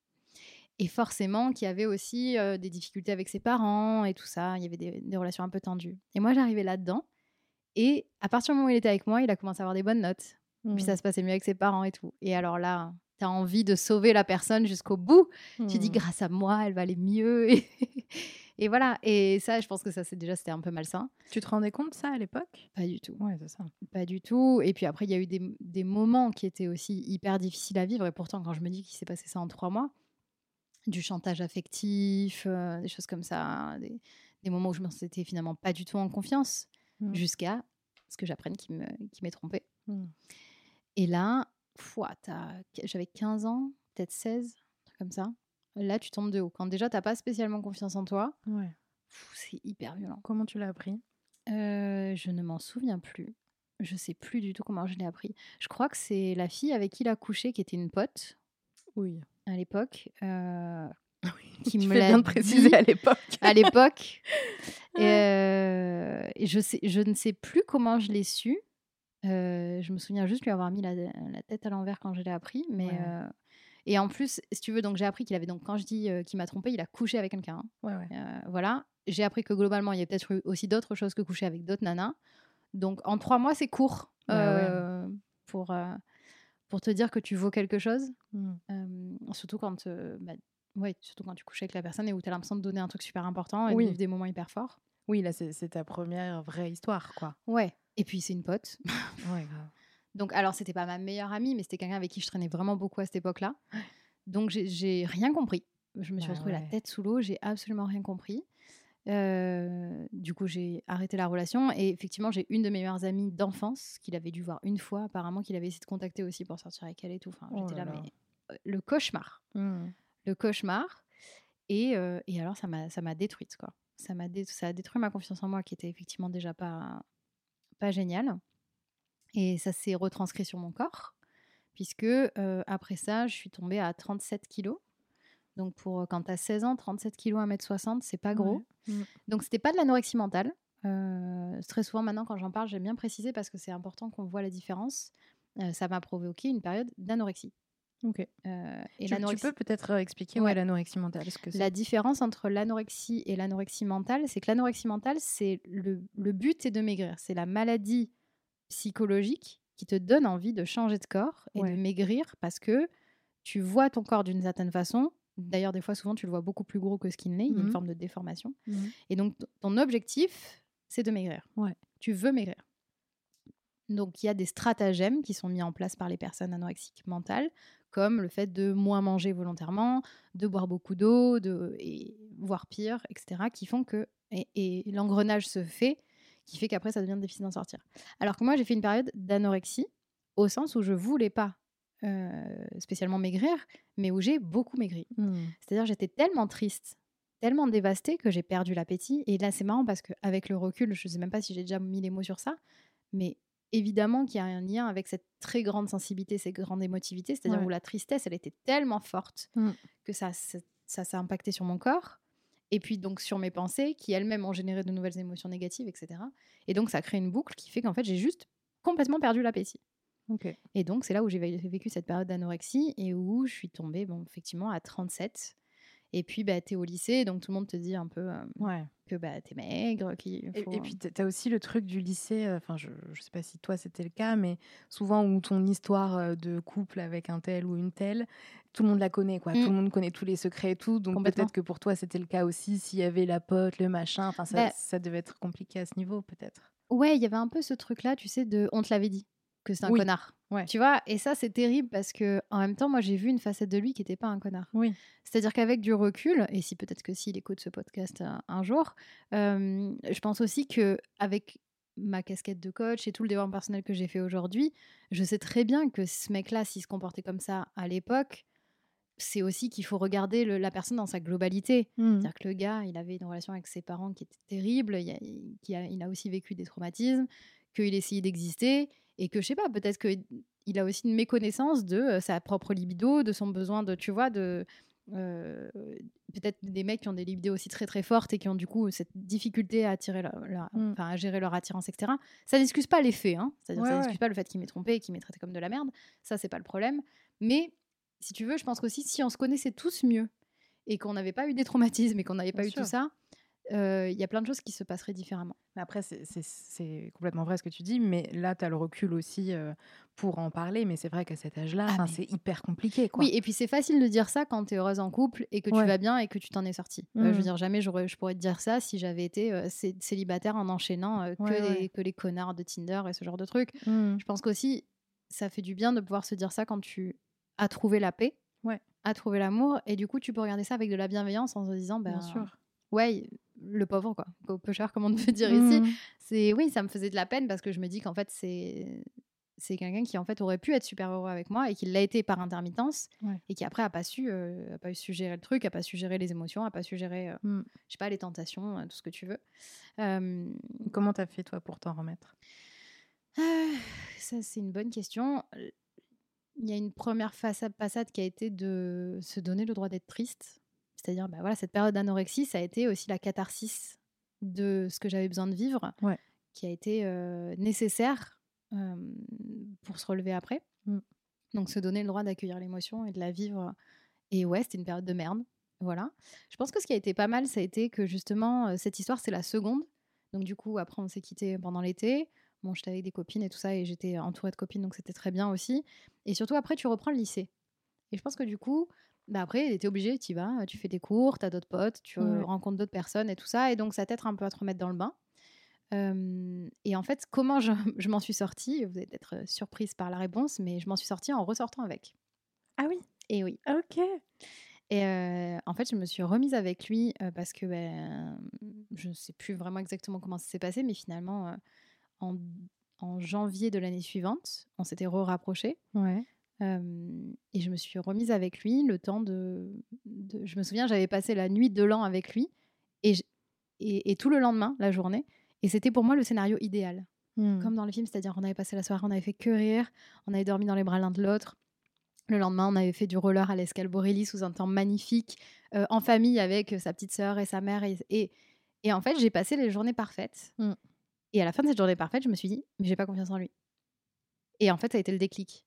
Et forcément, qui avait aussi euh, des difficultés avec ses parents et tout ça. Il y avait des, des relations un peu tendues. Et moi, j'arrivais là-dedans. Et à partir du moment où il était avec moi, il a commencé à avoir des bonnes notes. Puis Mmh. ça se passait mieux avec ses parents et tout. Et alors là, tu as envie de sauver la personne jusqu'au bout. Tu dis, Mmh. grâce à moi, elle va aller mieux. Et, [LAUGHS] et voilà. Et ça, je pense que ça, c'est déjà, c'était un peu malsain. Tu te rendais compte ça à l'époque? Pas du tout. Ouais, c'est ça. Pas du tout. Et puis après, il y a eu des, des moments qui étaient aussi hyper difficiles à vivre. Et pourtant, quand je me dis qu'il s'est passé ça en trois mois, du chantage affectif, euh, des choses comme ça, des, des moments où je me sentais finalement pas du tout en confiance, Mmh. jusqu'à ce que j'apprenne qu'il me- qu'il m'est trompé. Mmh. Et là, j'avais 15 ans, peut-être 16, un truc comme ça. Là, tu tombes de haut. Quand déjà, t'as pas spécialement confiance en toi, Ouais. c'est hyper violent. Comment tu l'as appris? Euh, je ne m'en souviens plus. Je sais plus du tout comment je l'ai appris. Je crois que c'est la fille avec qui il a couché, qui était une pote Oui. À l'époque, euh, [LAUGHS] Qui tu me fais bien de préciser à l'époque. à l'époque. [LAUGHS] Et, euh, et je, sais, je ne sais plus comment je l'ai su. Euh, je me souviens juste lui avoir mis la, la tête à l'envers quand je l'ai appris. Mais, Ouais. euh, et en plus, si tu veux, donc j'ai appris qu'il avait donc quand je dis qu'il m'a trompé, il a couché avec quelqu'un. hein. Ouais, ouais. Voilà. J'ai appris que globalement, il y a peut-être eu aussi d'autres choses que coucher avec d'autres nanas. Donc en trois mois, c'est court pour, pour te dire que tu vaux quelque chose? Mmh. Euh, surtout quand, euh, bah, ouais, surtout quand tu couches avec la personne et où tu as l'impression de donner un truc super important et Oui. de vivre des moments hyper forts. Oui, là, c'est ta première vraie histoire, quoi. Ouais. Et puis c'est une pote. [LAUGHS] Ouais, grave. Donc alors c'était pas ma meilleure amie, mais c'était quelqu'un avec qui je traînais vraiment beaucoup à cette époque-là. [GASPS] Donc j'ai- rien compris. Je me suis Bah retrouvée la ouais. tête sous l'eau, j'ai absolument rien compris. Euh, du coup, j'ai arrêté la relation et effectivement, j'ai une de mes meilleures amies d'enfance qu'il avait dû voir une fois, apparemment qu'il avait essayé de contacter aussi pour sortir avec elle et tout. Enfin, Oh j'étais là mais le cauchemar, Mmh. le cauchemar. Et, euh, et alors, ça m'a ça m'a détruite, quoi. Ça m'a dé- ça a détruit ma confiance en moi, qui était effectivement déjà pas pas géniale. Et ça s'est retranscrit sur mon corps, puisque euh, après ça, je suis tombée à 37 kilos. Donc, pour quand tu as 16 ans, 37 kilos, 1m60, c'est pas gros. Ouais. Mm. Donc, c'était pas de l'anorexie mentale. Euh, très souvent, maintenant, quand j'en parle, j'aime bien préciser parce que c'est important qu'on voit la différence. Euh, ça m'a provoqué une période d'anorexie. Ok. Euh, et Tu, tu peux peut-être euh, expliquer ouais. L'anorexie mentale que la différence entre l'anorexie et l'anorexie mentale, c'est que l'anorexie mentale, c'est le, le but est de maigrir. C'est la maladie psychologique qui te donne envie de changer de corps et Ouais. de maigrir parce que tu vois ton corps d'une certaine façon. D'ailleurs, des fois, souvent, tu le vois beaucoup plus gros que ce qu'il n'est. Il y a une Mhm. forme de déformation. Mhm. Et donc, ton objectif, c'est de maigrir. Ouais. Tu veux maigrir. Donc, il y a des stratagèmes qui sont mis en place par les personnes anorexiques mentales, comme le fait de moins manger volontairement, de boire beaucoup d'eau, de, et voire pire, etc., qui font que. Et, et l'engrenage se fait, qui fait qu'après, ça devient difficile d'en sortir. Alors que moi, j'ai fait une période d'anorexie, au sens où je voulais pas euh, spécialement maigrir, mais où j'ai beaucoup maigri. Mm. C'est-à-dire, j'étais tellement triste, tellement dévastée que j'ai perdu l'appétit. Et là, c'est marrant parce qu'avec le recul, je ne sais même pas si j'ai déjà mis les mots sur ça, mais évidemment qu'il y a un lien avec cette très grande sensibilité, cette grande émotivité. C'est-à-dire Ouais. où la tristesse, elle était tellement forte Mm. que ça, ça, ça s'est impacté sur mon corps. Et puis donc sur mes pensées, qui elles-mêmes ont généré de nouvelles émotions négatives, etc. Et donc ça crée une boucle qui fait qu'en fait j'ai juste complètement perdu l'appétit. Et donc, c'est là où j'ai vé- vécu cette période d'anorexie et où je suis tombée, bon, effectivement, à 37. Et puis, bah, tu es au lycée, donc tout le monde te dit un peu euh, Ouais. que bah, tu es maigre, qu'il Et, faut... et puis, tu as aussi le truc du lycée, euh, enfin, je ne sais pas si toi c'était le cas, mais souvent où ton histoire euh, de couple avec un tel ou une telle, tout le monde la connaît, quoi. Tout le monde connaît tous les secrets et tout. Donc, peut-être que pour toi, c'était le cas aussi, s'il y avait la pote, le machin. Enfin, ça, Bah- ça devait être compliqué à ce niveau, peut-être. Ouais, il y avait un peu ce truc-là, tu sais, de on te l'avait dit. Que c'est un Oui. connard. Ouais. Tu vois? Et ça, c'est terrible parce que en même temps, moi, j'ai vu une facette de lui qui n'était pas un connard. Oui. C'est-à-dire qu'avec du recul, et si peut-être que s'il écoute ce podcast un, un jour, euh, je pense aussi que avec ma casquette de coach et tout le développement personnel que j'ai fait aujourd'hui, je sais très bien que ce mec-là, s'il se comportait comme ça à l'époque, c'est aussi qu'il faut regarder le- la personne dans sa globalité. Mmh. C'est-à-dire que le gars, il avait une relation avec ses parents qui était terrible, il a, qui a- il a aussi vécu des traumatismes, qu'il essayait d'exister, et que je sais pas, peut-être qu'il a aussi une méconnaissance de sa propre libido, de son besoin de, tu vois, de. euh, peut-être des mecs qui ont des libidos aussi très très fortes et qui ont du coup cette difficulté à attirer leur, leur- Mm. enfin, à gérer leur attirance etc ça n'excuse pas les faits hein. c'est-à-dire Ouais, ça ouais. n'excuse pas le fait qu'il m'ait trompé et qu'il m'ait traité comme de la merde ça c'est pas le problème mais si tu veux je pense qu'aussi si on se connaissait tous mieux et qu'on n'avait pas eu des traumatismes et qu'on n'avait pas Bien eu sûr. tout ça euh, il y a plein de choses qui se passeraient différemment Après, c'est- complètement vrai ce que tu dis, mais là, tu as le recul aussi euh, pour en parler. Mais c'est vrai qu'à cet âge-là, Ah, mais- c'est hyper compliqué. Quoi. Oui, et puis c'est facile de dire ça quand tu es heureuse en couple et que tu vas bien et que tu t'en es sortie. Euh, je veux Mhm. dire, jamais je pourrais te dire ça si j'avais été cé- célibataire en enchaînant que, Ouais, les, ouais. que les connards de Tinder et ce genre de trucs. Mmh. Je pense qu'aussi, ça fait du bien de pouvoir se dire ça quand tu as trouvé la paix, as trouvé l'amour, et du coup, tu peux regarder ça avec de la bienveillance en se disant, ben, Bien sûr. ouais, le pauvre, quoi, au peu cher, comme on peut dire ici. Mmh. C'est oui, ça me faisait de la peine parce que je me dis qu'en fait, c'est c'est quelqu'un qui en fait aurait pu être super heureux avec moi et qui l'a été par intermittence Ouais. et qui après a pas su euh, a pas su gérer le truc, a pas su gérer les émotions, a pas su gérer euh, Mmh. je sais pas les tentations, euh, tout ce que tu veux. Comment t'as fait, toi, pour t'en remettre? Ah, ça c'est une bonne question. Il y a une première façade passade qui a été de se donner le droit d'être triste. C'est-à-dire, bah voilà, cette période d'anorexie, ça a été aussi la catharsis de ce que j'avais besoin de vivre, Ouais. qui a été euh, nécessaire euh, pour se relever après. Mm. Donc, se donner le droit d'accueillir l'émotion et de la vivre. Et ouais, c'était une période de merde. Voilà. Je pense que ce qui a été pas mal, ça a été que justement, cette histoire, c'est la seconde. Donc, du coup, après, on s'est quitté pendant l'été. Bon, j'étais avec des copines et tout ça, et j'étais entourée de copines, donc c'était très bien aussi. Et surtout, après, tu reprends le lycée. Et je pense que du coup, bah après, t'es obligé, tu vas, tu fais des cours, t'as d'autres potes, tu euh, Ouais. rencontres d'autres personnes et tout ça, et donc ça t'aide un peu à te remettre dans le bain. Euh, et en fait, comment je, [LAUGHS] je m'en suis sortie Vous allez être euh, surprise par la réponse, mais je m'en suis sortie en ressortant avec. Ah oui? Et oui. Ok. Et euh, en fait, je me suis remise avec lui euh, parce que ben, je ne sais plus vraiment exactement comment ça s'est passé, mais finalement, en, en janvier de l'année suivante, on s'était re-rapprochés. Ouais. Euh, et je me suis remise avec lui le temps de. de- je me souviens, j'avais passé la nuit de l'an avec lui et, et, et tout le lendemain, la journée. Et c'était pour moi le scénario idéal, Mmh. comme dans le film, c'est-à-dire on avait passé la soirée, on avait fait que rire, on avait dormi dans les bras l'un de l'autre. Le lendemain, on avait fait du roller à l'Escale sous un temps magnifique, euh, en famille avec sa petite sœur et sa mère. Et, et, et en fait, j'ai passé les journées parfaites. Mm. Et à la fin de cette journée parfaite, je me suis dit, mais j'ai pas confiance en lui. Et en fait, ça a été le déclic.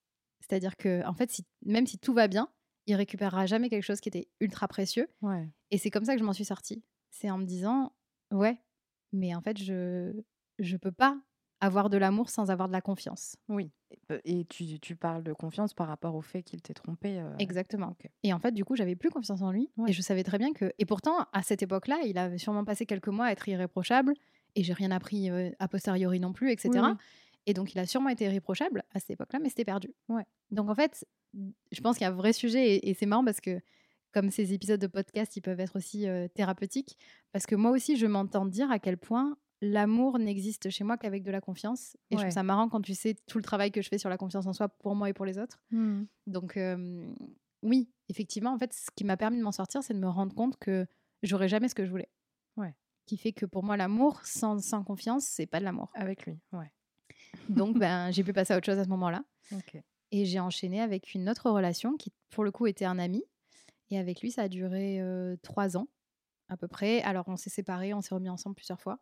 C'est-à-dire que, en fait, si, même si tout va bien, il récupérera jamais quelque chose qui était ultra précieux. Ouais. Et c'est comme ça que je m'en suis sortie. C'est en me disant, ouais, mais en fait, je je peux pas avoir de l'amour sans avoir de la confiance. Oui. Et tu, tu parles de confiance par rapport au fait qu'il t'ait trompé. euh, Exactement. Et en fait, du coup, j'avais plus confiance en lui. Ouais. Et je savais très bien que. Et pourtant, à cette époque-là, il avait sûrement passé quelques mois à être irréprochable. Et j'ai rien appris euh, a posteriori non plus, etc. Oui, oui. Et donc, il a sûrement été irréprochable à cette époque-là, mais c'était perdu. Ouais. Donc, en fait, je pense qu'il y a un vrai sujet. Et, et c'est marrant parce que, comme ces épisodes de podcast, ils peuvent être aussi euh, thérapeutiques. Parce que moi aussi, je m'entends dire à quel point l'amour n'existe chez moi qu'avec de la confiance. Et je trouve ça marrant quand tu sais tout le travail que je fais sur la confiance en soi pour moi et pour les autres. Mmh. Donc, euh, oui, effectivement, en fait, ce qui m'a permis de m'en sortir, c'est de me rendre compte que j'aurais jamais ce que je voulais. Ouais. Qui fait que pour moi, l'amour sans, sans confiance, c'est pas de l'amour. Avec lui. Ouais. Donc, ben, j'ai pu passer à autre chose à ce moment-là. Et j'ai enchaîné avec une autre relation qui, pour le coup, était un ami. Et avec lui, ça a duré euh, trois ans, à peu près. Alors, on s'est séparés, on s'est remis ensemble plusieurs fois.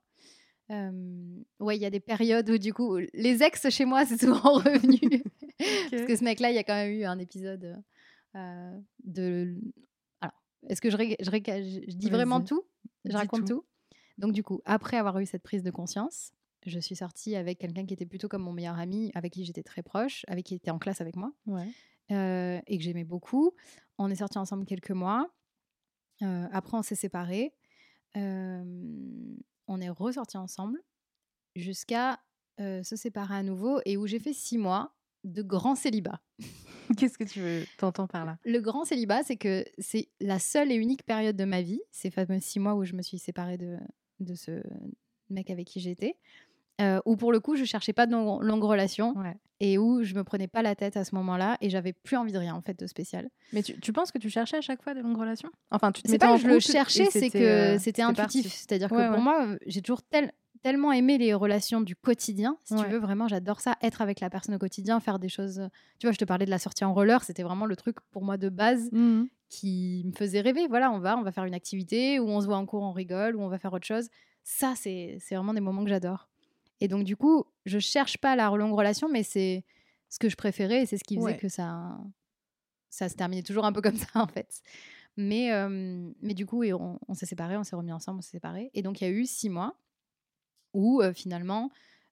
Euh, ouais, il y a des périodes où, du coup, les ex chez moi, [LAUGHS] c'est souvent revenu. Parce que ce mec-là, il y a quand même eu un épisode euh, de. Alors, est-ce que je, ré- je, ré- je- je dis vraiment tout? Je raconte tout. tout? Donc, du coup, après avoir eu cette prise de conscience, je suis sortie avec quelqu'un qui était plutôt comme mon meilleur ami, avec qui j'étais très proche, avec qui était en classe avec moi Ouais. euh, et que j'aimais beaucoup. On est sortis ensemble quelques mois. Euh, après, on s'est séparés. Euh, on est ressortis ensemble jusqu'à se séparer à nouveau et où j'ai fait six mois de grand célibat. [LAUGHS] Qu'est-ce que tu veux, t'entends par là? Le grand célibat, c'est que c'est la seule et unique période de ma vie, ces fameux six mois où je me suis séparée de, de ce mec avec qui j'étais, euh, où pour le coup, je cherchais pas de longue, longue relation Ouais. et où je me prenais pas la tête à ce moment-là et j'avais plus envie de rien en fait de spécial. Mais tu, tu penses que tu cherchais à chaque fois des longues relations? Enfin, tu C'est pas que je le cherchais, c'est que euh, c'était intuitif. C'est-à-dire Ouais, que pour ouais. moi, euh, j'ai toujours tel- tellement aimé les relations du quotidien. Si tu veux, vraiment, j'adore ça, être avec la personne au quotidien, faire des choses. euh, Tu vois, je te parlais de la sortie en roller, c'était vraiment le truc pour moi de base Mhm. qui me faisait rêver. Voilà, on va, on va faire une activité, ou on se voit en cours, on rigole, ou on va faire autre chose. Ça, c'est vraiment des moments que j'adore. Et donc, du coup, je cherche pas la longue relation, mais c'est ce que je préférais et c'est ce qui faisait Ouais. que ça, ça se terminait toujours un peu [LAUGHS] comme ça, en fait. Mais, euh, mais du coup, on, on s'est séparés, on s'est remis ensemble, on s'est séparés. Et donc, il y a eu six mois où, euh, finalement,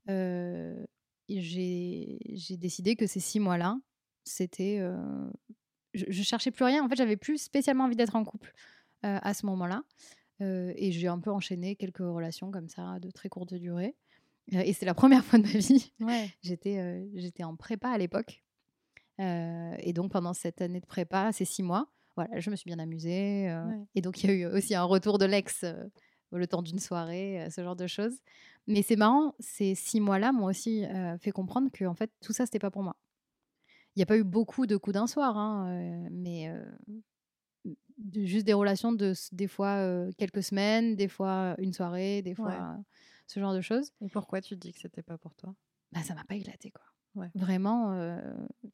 euh, j'ai décidé que ces six mois-là, c'était. je, je cherchais plus rien. En fait, j'avais plus spécialement envie d'être en couple à ce moment-là. Et j'ai un peu enchaîné quelques relations comme ça, de très courte durée. Euh, et c'est la première fois de ma vie. Ouais. [LAUGHS] J'étais euh, j'étais en prépa à l'époque. Euh, et donc, pendant cette année de prépa, ces six mois, voilà, je me suis bien amusée. Ouais. Et donc, il y a eu aussi un retour de l'ex le temps d'une soirée, ce genre de choses. Mais c'est marrant, ces six mois-là m'ont aussi euh, fait comprendre que en fait, tout ça, c'était pas pour moi. Il n'y a pas eu beaucoup de coups d'un soir, hein, euh, mais euh, de- juste des relations de des fois quelques semaines, des fois une soirée, des fois Ouais. Ce genre de choses. Et pourquoi tu dis que c'était pas pour toi? Bah, ça m'a pas éclaté, quoi. Ouais. Vraiment. euh,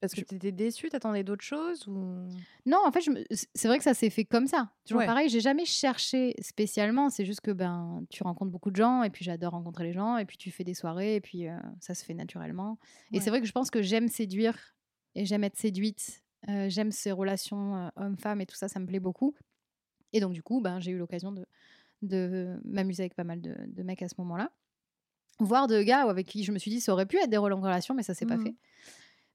Parce que Je- tu étais déçue, t'attendais d'autres choses ou? Non, en fait, je me- c- c'est vrai que ça s'est fait comme ça. Toujours Ouais. pareil, j'ai jamais cherché spécialement. C'est juste que ben, tu rencontres beaucoup de gens et puis j'adore rencontrer les gens et puis tu fais des soirées et puis euh, ça se fait naturellement. Et c'est vrai que je pense que j'aime séduire et j'aime être séduite. euh, j'aime ces relations homme-femme et tout ça, ça me plaît beaucoup. Et donc, du coup, ben, j'ai eu l'occasion de, de m'amuser avec pas mal de, de mecs à ce moment-là. Voire de gars avec qui je me suis dit ça aurait pu être des relations, mais ça s'est pas Mhm. fait.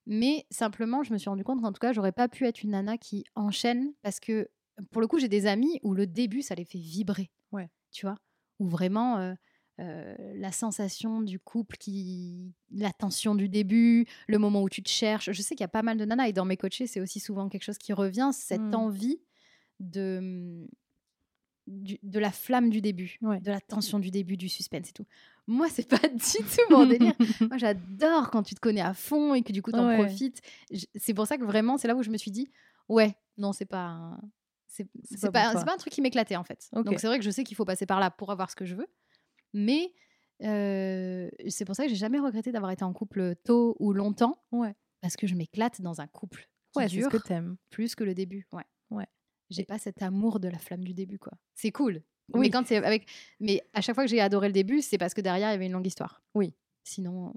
Mais simplement, je me suis rendu compte qu'en tout cas, j'aurais pas pu être une nana qui enchaîne parce que pour le coup, j'ai des amis où le début, ça les fait vibrer. Ouais. Tu vois? Où vraiment euh, euh, la sensation du couple, qui, la tension du début, le moment où tu te cherches. Je sais qu'il y a pas mal de nanas et dans mes coachés, c'est aussi souvent quelque chose qui revient, cette Mm. envie de, du- de la flamme du début, Ouais. de la tension du début, du suspense et tout. Moi, c'est pas [LAUGHS] du tout mon délire. Moi, [LAUGHS] j'adore quand tu te connais à fond et que du coup, t'en Ouais. profites. C'est pour ça que vraiment, c'est là où je me suis dit, ouais, non, c'est pas. un- C'est pas pas, pas un truc qui m'éclatait en fait. Donc c'est vrai que je sais qu'il faut passer par là pour avoir ce que je veux. Mais euh, c'est pour ça que j'ai jamais regretté d'avoir été en couple tôt ou longtemps. Ouais. Parce que je m'éclate dans un couple qui Ouais, ce que t'aimes. plus que le début. Ouais. J'ai pas cet amour de la flamme du début, quoi. C'est cool. Oui. Mais quand c'est avec, mais à chaque fois que j'ai adoré le début, c'est parce que derrière il y avait une longue histoire. Oui. Sinon,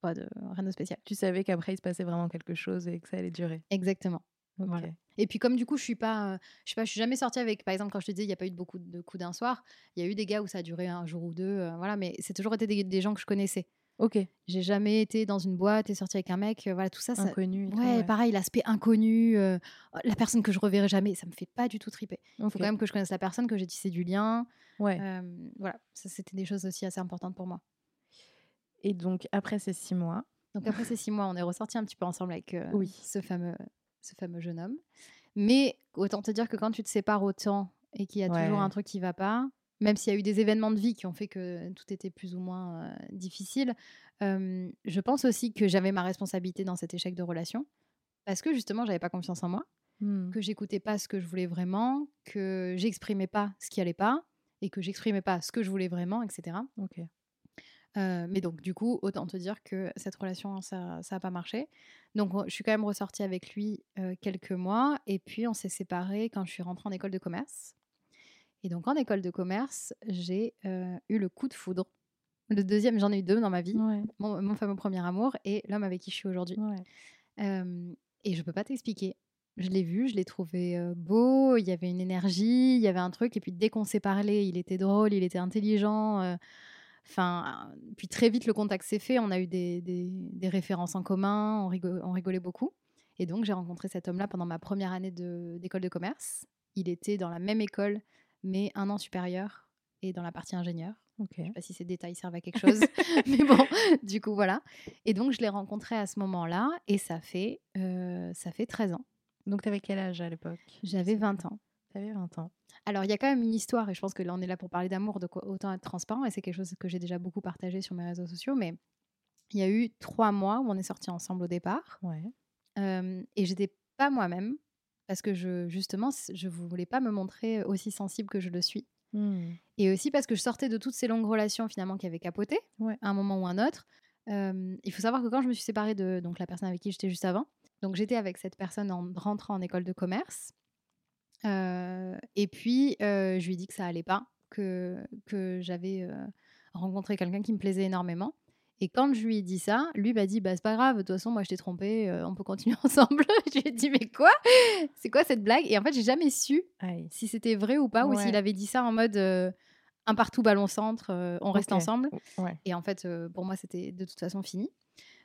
pas de rien de spécial. Tu savais qu'après il se passait vraiment quelque chose et que ça allait durer. Exactement. Voilà. Et puis comme du coup je suis pas, euh, je suis pas, je suis jamais sortie avec, par exemple quand je te disais il y a pas eu de beaucoup de coups d'un soir, il y a eu des gars où ça a duré un jour ou deux, euh, voilà. Mais c'est toujours été des, des gens que je connaissais. Ok. J'ai jamais été dans une boîte et sorti avec un mec, euh, voilà tout ça. ça Inconnu. tout, ouais, pareil, l'aspect inconnu, euh, la personne que je reverrai jamais, ça me fait pas du tout triper. Il faut quand même que je connaisse la personne, que j'ai tissé du lien. Ouais. Euh, voilà, ça c'était des choses aussi assez importantes pour moi. Et donc après ces six mois, Donc après ces six mois, on est ressorti un petit peu ensemble avec Oui. ce, fameux, ce fameux jeune homme. Mais autant te dire que quand tu te sépares autant et qu'il y a toujours un truc qui va pas, même s'il y a eu des événements de vie qui ont fait que tout était plus ou moins euh, difficile, euh, je pense aussi que j'avais ma responsabilité dans cet échec de relation. Parce que justement, j'avais pas confiance en moi, hmm, que j'écoutais pas ce que je voulais vraiment, que j'exprimais pas ce qui allait pas, et que j'exprimais pas ce que je voulais vraiment, etc. ok. Euh, mais donc, du coup, autant te dire que cette relation, ça n'a pas marché. Donc, on- je suis quand même ressortie avec lui euh, quelques mois. Et puis, on s'est séparés quand je suis rentrée en école de commerce. Et donc, en école de commerce, j'ai euh, eu le coup de foudre. Le deuxième, j'en ai eu deux dans ma vie. Ouais. Mon, mon fameux premier amour et l'homme avec qui je suis aujourd'hui. Ouais. Euh, et je peux pas t'expliquer. Je l'ai vu, je l'ai trouvé beau, il y avait une énergie, il y avait un truc. Et puis dès qu'on s'est parlé, il était drôle, il était intelligent. euh, Enfin, puis très vite le contact s'est fait. On a eu des, des- des références en commun, on, rigo- on rigolait beaucoup. Et donc j'ai rencontré cet homme-là pendant ma première année de- d'école de, commerce. Il était dans la même école, mais un an supérieur et dans la partie ingénieur. Ok. Je sais pas si ces détails servent à quelque chose, [LAUGHS] [LAUGHS] mais bon, du coup, voilà. Et donc, je l'ai rencontré à ce moment-là, et ça fait, euh, ça fait 13 ans. Donc, t'avais quel âge à l'époque? J'avais 20 ans. T'avais 20 ans. Alors, il y a quand même une histoire, et je pense que là, on est là pour parler d'amour, de quoi autant être transparent, et c'est quelque chose que j'ai déjà beaucoup partagé sur mes réseaux sociaux, mais il y a eu trois mois où on est sortis ensemble au départ, Ouais. euh, et j'étais pas moi-même, parce que je, justement, je voulais pas me montrer aussi sensible que je le suis. Hmm. Et aussi parce que je sortais de toutes ces longues relations finalement qui avaient capoté Ouais. à un moment ou un autre. Euh, il faut savoir que quand je me suis séparée de donc, la personne avec qui j'étais juste avant, donc j'étais avec cette personne en rentrant en école de commerce. Euh, et puis, euh, je lui ai dit que ça allait pas, que, que j'avais euh, rencontré quelqu'un qui me plaisait énormément. Et quand je lui ai dit ça, lui m'a dit bah, C'est pas grave, de toute façon, moi je t'ai trompé, euh, on peut continuer [LAUGHS] ensemble. je lui ai dit Mais quoi? C'est quoi cette blague? Et en fait, j'ai jamais su Aïe. si c'était vrai ou pas, ou s'il avait dit ça en mode euh, un partout ballon centre, euh, on reste ensemble. Ouais. Et en fait, pour moi, c'était de toute façon fini.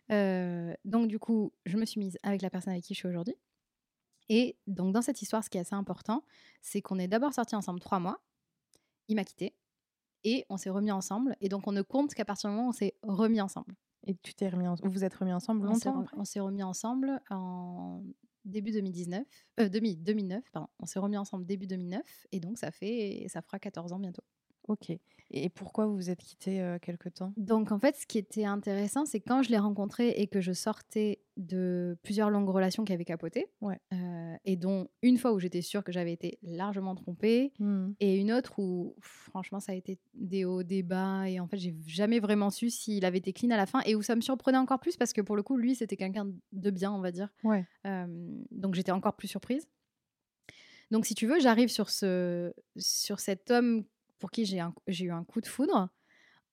Donc, du coup, je me suis mise avec la personne avec qui je suis aujourd'hui. Et donc, dans cette histoire, ce qui est assez important, c'est qu'on est d'abord sortis ensemble trois mois. Il m'a quitté. Et on s'est remis ensemble. Et donc, on ne compte qu'à partir du moment où on s'est remis ensemble. Et tu t'es remis en... vous vous êtes remis ensemble On s'est longtemps après on s'est remis ensemble en début 2019. Euh, demi- 2009, pardon. On s'est remis ensemble début 2009. Et donc, ça fait, ça fera 14 ans bientôt. Ok. Et pourquoi vous vous êtes quittés euh, quelque temps? Donc en fait, ce qui était intéressant, c'est quand je l'ai rencontré et que je sortais de plusieurs longues relations qui avaient capoté, Ouais. euh, et dont une fois où j'étais sûre que j'avais été largement trompée, Hmm. et une autre où franchement ça a été des hauts, des bas, et en fait j'ai jamais vraiment su s'il avait été clean à la fin, et où ça me surprenait encore plus parce que pour le coup, lui, c'était quelqu'un de bien, on va dire. Ouais. Euh, donc j'étais encore plus surprise. Donc si tu veux, j'arrive sur, ce, sur cet homme pour qui j'ai eu un coup de foudre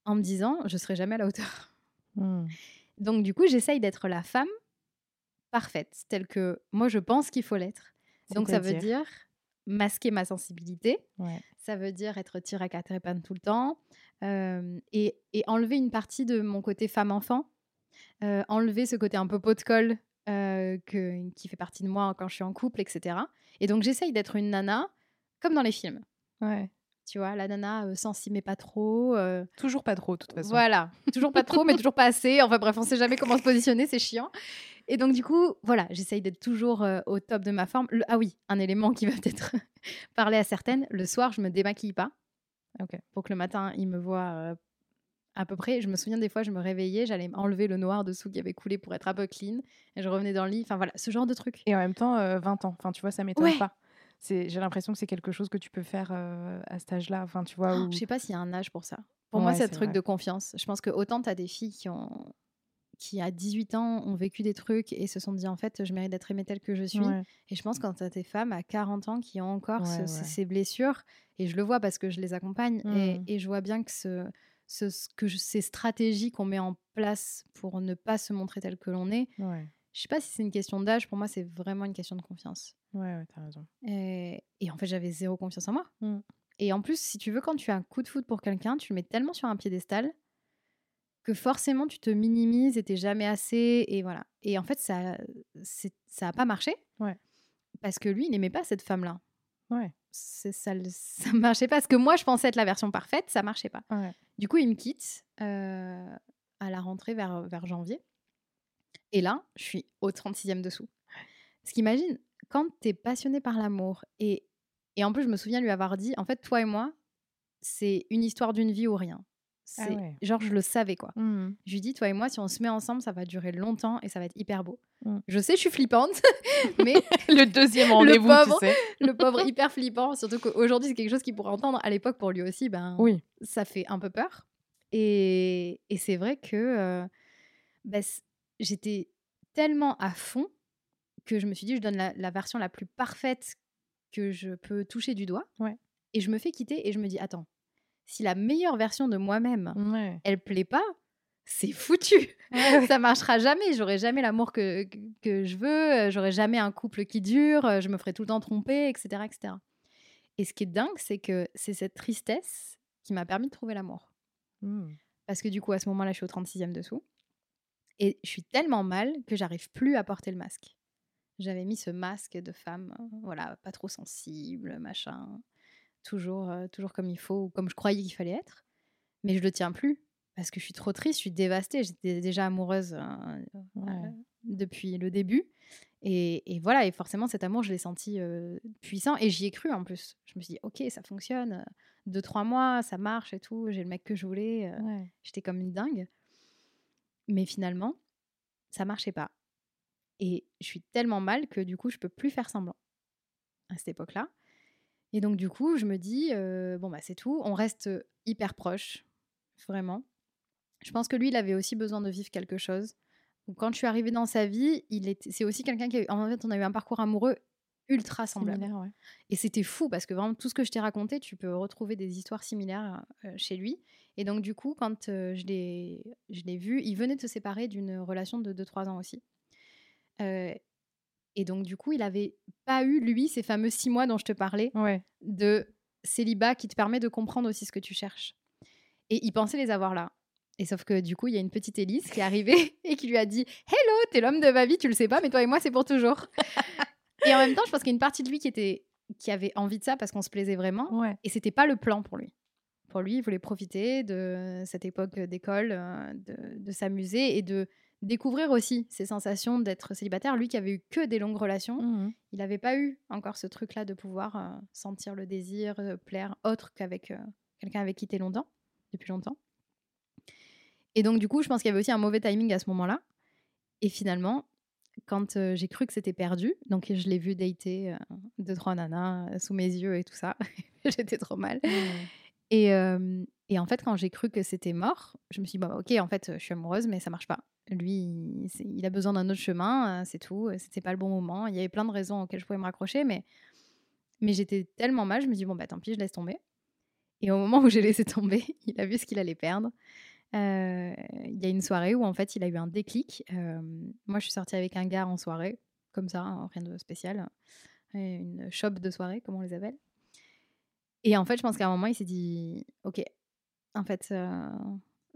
en me disant je serai jamais à la hauteur. Hmm. Donc du coup, j'essaye d'être la femme parfaite, telle que moi je pense qu'il faut l'être. Donc ça veut dire masquer ma sensibilité, Ouais. ça veut dire être tirée à quatre épingles tout le temps euh, et, et enlever une partie de mon côté femme-enfant, euh, enlever ce côté un peu pot de colle euh, que, qui fait partie de moi quand je suis en couple, etc. Et donc j'essaye d'être une nana comme dans les films. Ouais. Tu vois, la nana euh, sensible mais pas trop. euh, Toujours pas trop, de toute façon. voilà, toujours pas trop, mais toujours pas assez. Enfin bref, on sait jamais comment se positionner, c'est chiant. Et donc du coup, voilà, j'essaye d'être toujours euh, au top de ma forme. Le- ah oui, un élément qui va peut-être [LAUGHS] parler à certaines. Le soir, je me démaquille pas. Ok. Pour que le matin, il me voit euh, à peu près. Je me souviens des fois, je me réveillais, j'allais enlever le noir dessous qui avait coulé pour être un peu clean. Et je revenais dans le lit. Enfin voilà, ce genre de truc. Et en même temps, euh, 20 ans. Enfin, tu vois, ça m'étonne Ouais. pas. J'ai l'impression que c'est quelque chose que tu peux faire euh, à cet âge-là. Enfin, tu vois. Où- Je sais pas s'il y a un âge pour ça. Pour moi, c'est un truc vrai. de confiance. Je pense que autant tu as des filles qui ont qui à 18 ans ont vécu des trucs et se sont dit en fait je mérite d'être aimée telle que je suis Ouais. et je pense quand tu as des femmes à 40 ans qui ont encore Ouais, ce- ces blessures et je le vois parce que je les accompagne et, Mm. et je vois bien que ce, que je- ces stratégies qu'on met en place pour ne pas se montrer tel que l'on est je sais pas si c'est une question d'âge pour moi c'est vraiment une question de confiance Ouais, ouais, t'as raison. et, et en fait, j'avais zéro confiance en moi. Mm. Et en plus, si tu veux, quand tu as un coup de foot pour quelqu'un, tu le mets tellement sur un piédestal que forcément, tu te minimises et t'es jamais assez. Et voilà. Et en fait, ça ça a pas marché. Ouais. Parce que lui, il n'aimait pas cette femme-là. Ouais. Ça, ça [LAUGHS] marchait pas. Parce que moi, je pensais être la version parfaite, ça marchait pas. Ouais. Du coup, il me quitte euh, à la rentrée vers, vers janvier. Et là, je suis au 36e dessous. Parce qu'imagine, quand tu es passionné par l'amour, et, et en plus, je me souviens lui avoir dit, en fait, toi et moi, c'est une histoire d'une vie ou rien. Ah ouais. Genre, je le savais, quoi. Mhm. Je lui dis, toi et moi, si on se met ensemble, ça va durer longtemps et ça va être hyper beau. Mm. Je sais, je suis flippante, [LAUGHS] mais [LAUGHS] Le deuxième rendez-vous, tu sais. le pauvre [LAUGHS] hyper flippant, surtout qu'aujourd'hui, c'est quelque chose qu'il pourrait entendre. À l'époque, pour lui aussi, ben, Oui. ça fait un peu peur. Et, et c'est vrai que euh, c- j'étais tellement à fond que je me suis dit, je donne la, la version la plus parfaite que je peux toucher du doigt. Ouais. Et je me fais quitter et je me dis, attends, si la meilleure version de moi-même, Ouais. elle plaît pas, c'est foutu. [LAUGHS] Ça marchera jamais. J'aurai jamais l'amour que, que, que je veux. J'aurai jamais un couple qui dure. Je me ferai tout le temps tromper, etc., etc. Et ce qui est dingue, c'est que c'est cette tristesse qui m'a permis de trouver l'amour. Mhm. Parce que du coup, à ce moment-là, je suis au 36e dessous. Et je suis tellement mal que j'arrive plus à porter le masque. J'avais mis ce masque de femme, euh, voilà, pas trop sensible, machin, toujours, euh, toujours comme il faut, comme je croyais qu'il fallait être. Mais je le tiens plus parce que je suis trop triste, je suis dévastée. J'étais déjà amoureuse euh, Ouais. euh, depuis le début. Et, et voilà, et forcément, cet amour, je l'ai senti puissant et j'y ai cru en plus. Je me suis dit, ok, ça fonctionne. Deux, trois mois, ça marche et tout. J'ai le mec que je voulais. Ouais. J'étais comme une dingue. Mais finalement, ça marchait pas. Et je suis tellement mal que du coup, je peux plus faire semblant à cette époque-là. Et donc, du coup, je me dis, euh, bon, bah, c'est tout. On reste hyper proches, vraiment. Je pense que lui, il avait aussi besoin de vivre quelque chose. Donc, quand je suis arrivée dans sa vie, il était, c'est aussi quelqu'un qui a eu, en fait, on a eu un parcours amoureux ultra semblable. Ouais. Et c'était fou parce que vraiment tout ce que je t'ai raconté, tu peux retrouver des histoires similaires euh, chez lui. Et donc du coup, quand euh, je l'ai je l'ai vu, il venait de se séparer d'une relation de 2-3 ans aussi. Euh, et donc du coup, il avait pas eu, lui, ces fameux 6 mois dont je te parlais, Ouais. de célibat qui te permet de comprendre aussi ce que tu cherches. Et il pensait les avoir là. Et sauf que du coup, il y a une petite Élise qui est arrivée [LAUGHS] et qui lui a dit Hello, t'es l'homme de ma vie, tu le sais pas, mais toi et moi, c'est pour toujours. [LAUGHS] et en même temps, je pense qu'il y a une partie de lui qui, était, qui avait envie de ça parce qu'on se plaisait vraiment. Ouais. Et c'était pas le plan pour lui. Pour lui, il voulait profiter de cette époque d'école, de, de s'amuser et de découvrir aussi ces sensations d'être célibataire. Lui qui avait eu que des longues relations, Mhm. il n'avait pas eu encore ce truc-là de pouvoir euh, sentir le désir, euh, plaire autre qu'avec euh, quelqu'un avec qui tu es longtemps, depuis longtemps. Et donc, du coup, je pense qu'il y avait aussi un mauvais timing à ce moment-là. Et finalement, quand j'ai cru que c'était perdu, donc je l'ai vu dater deux, trois nanas sous mes yeux et tout ça, [LAUGHS] j'étais trop mal. Et, euh, et en fait, quand j'ai cru que c'était mort, je me suis dit, bah, ok, en fait, je suis amoureuse, mais ça marche pas. Lui, il, a besoin d'un autre chemin, euh, c'est tout. euh, C'était pas le bon moment. Il y avait plein de raisons auxquelles je pouvais me raccrocher, mais, mais j'étais tellement mal, je me dis, bon, bah tant pis, je laisse tomber. Et au moment où j'ai laissé tomber, [LAUGHS] il a vu ce qu'il allait perdre. Euh, Il y a une soirée où, en fait, il a eu un déclic. Moi, je suis sortie avec un gars en soirée, comme ça, hein, rien de spécial. Une shop de soirée, comme on les appelle. Et en fait, je pense qu'à un moment, il s'est dit, ok, en fait,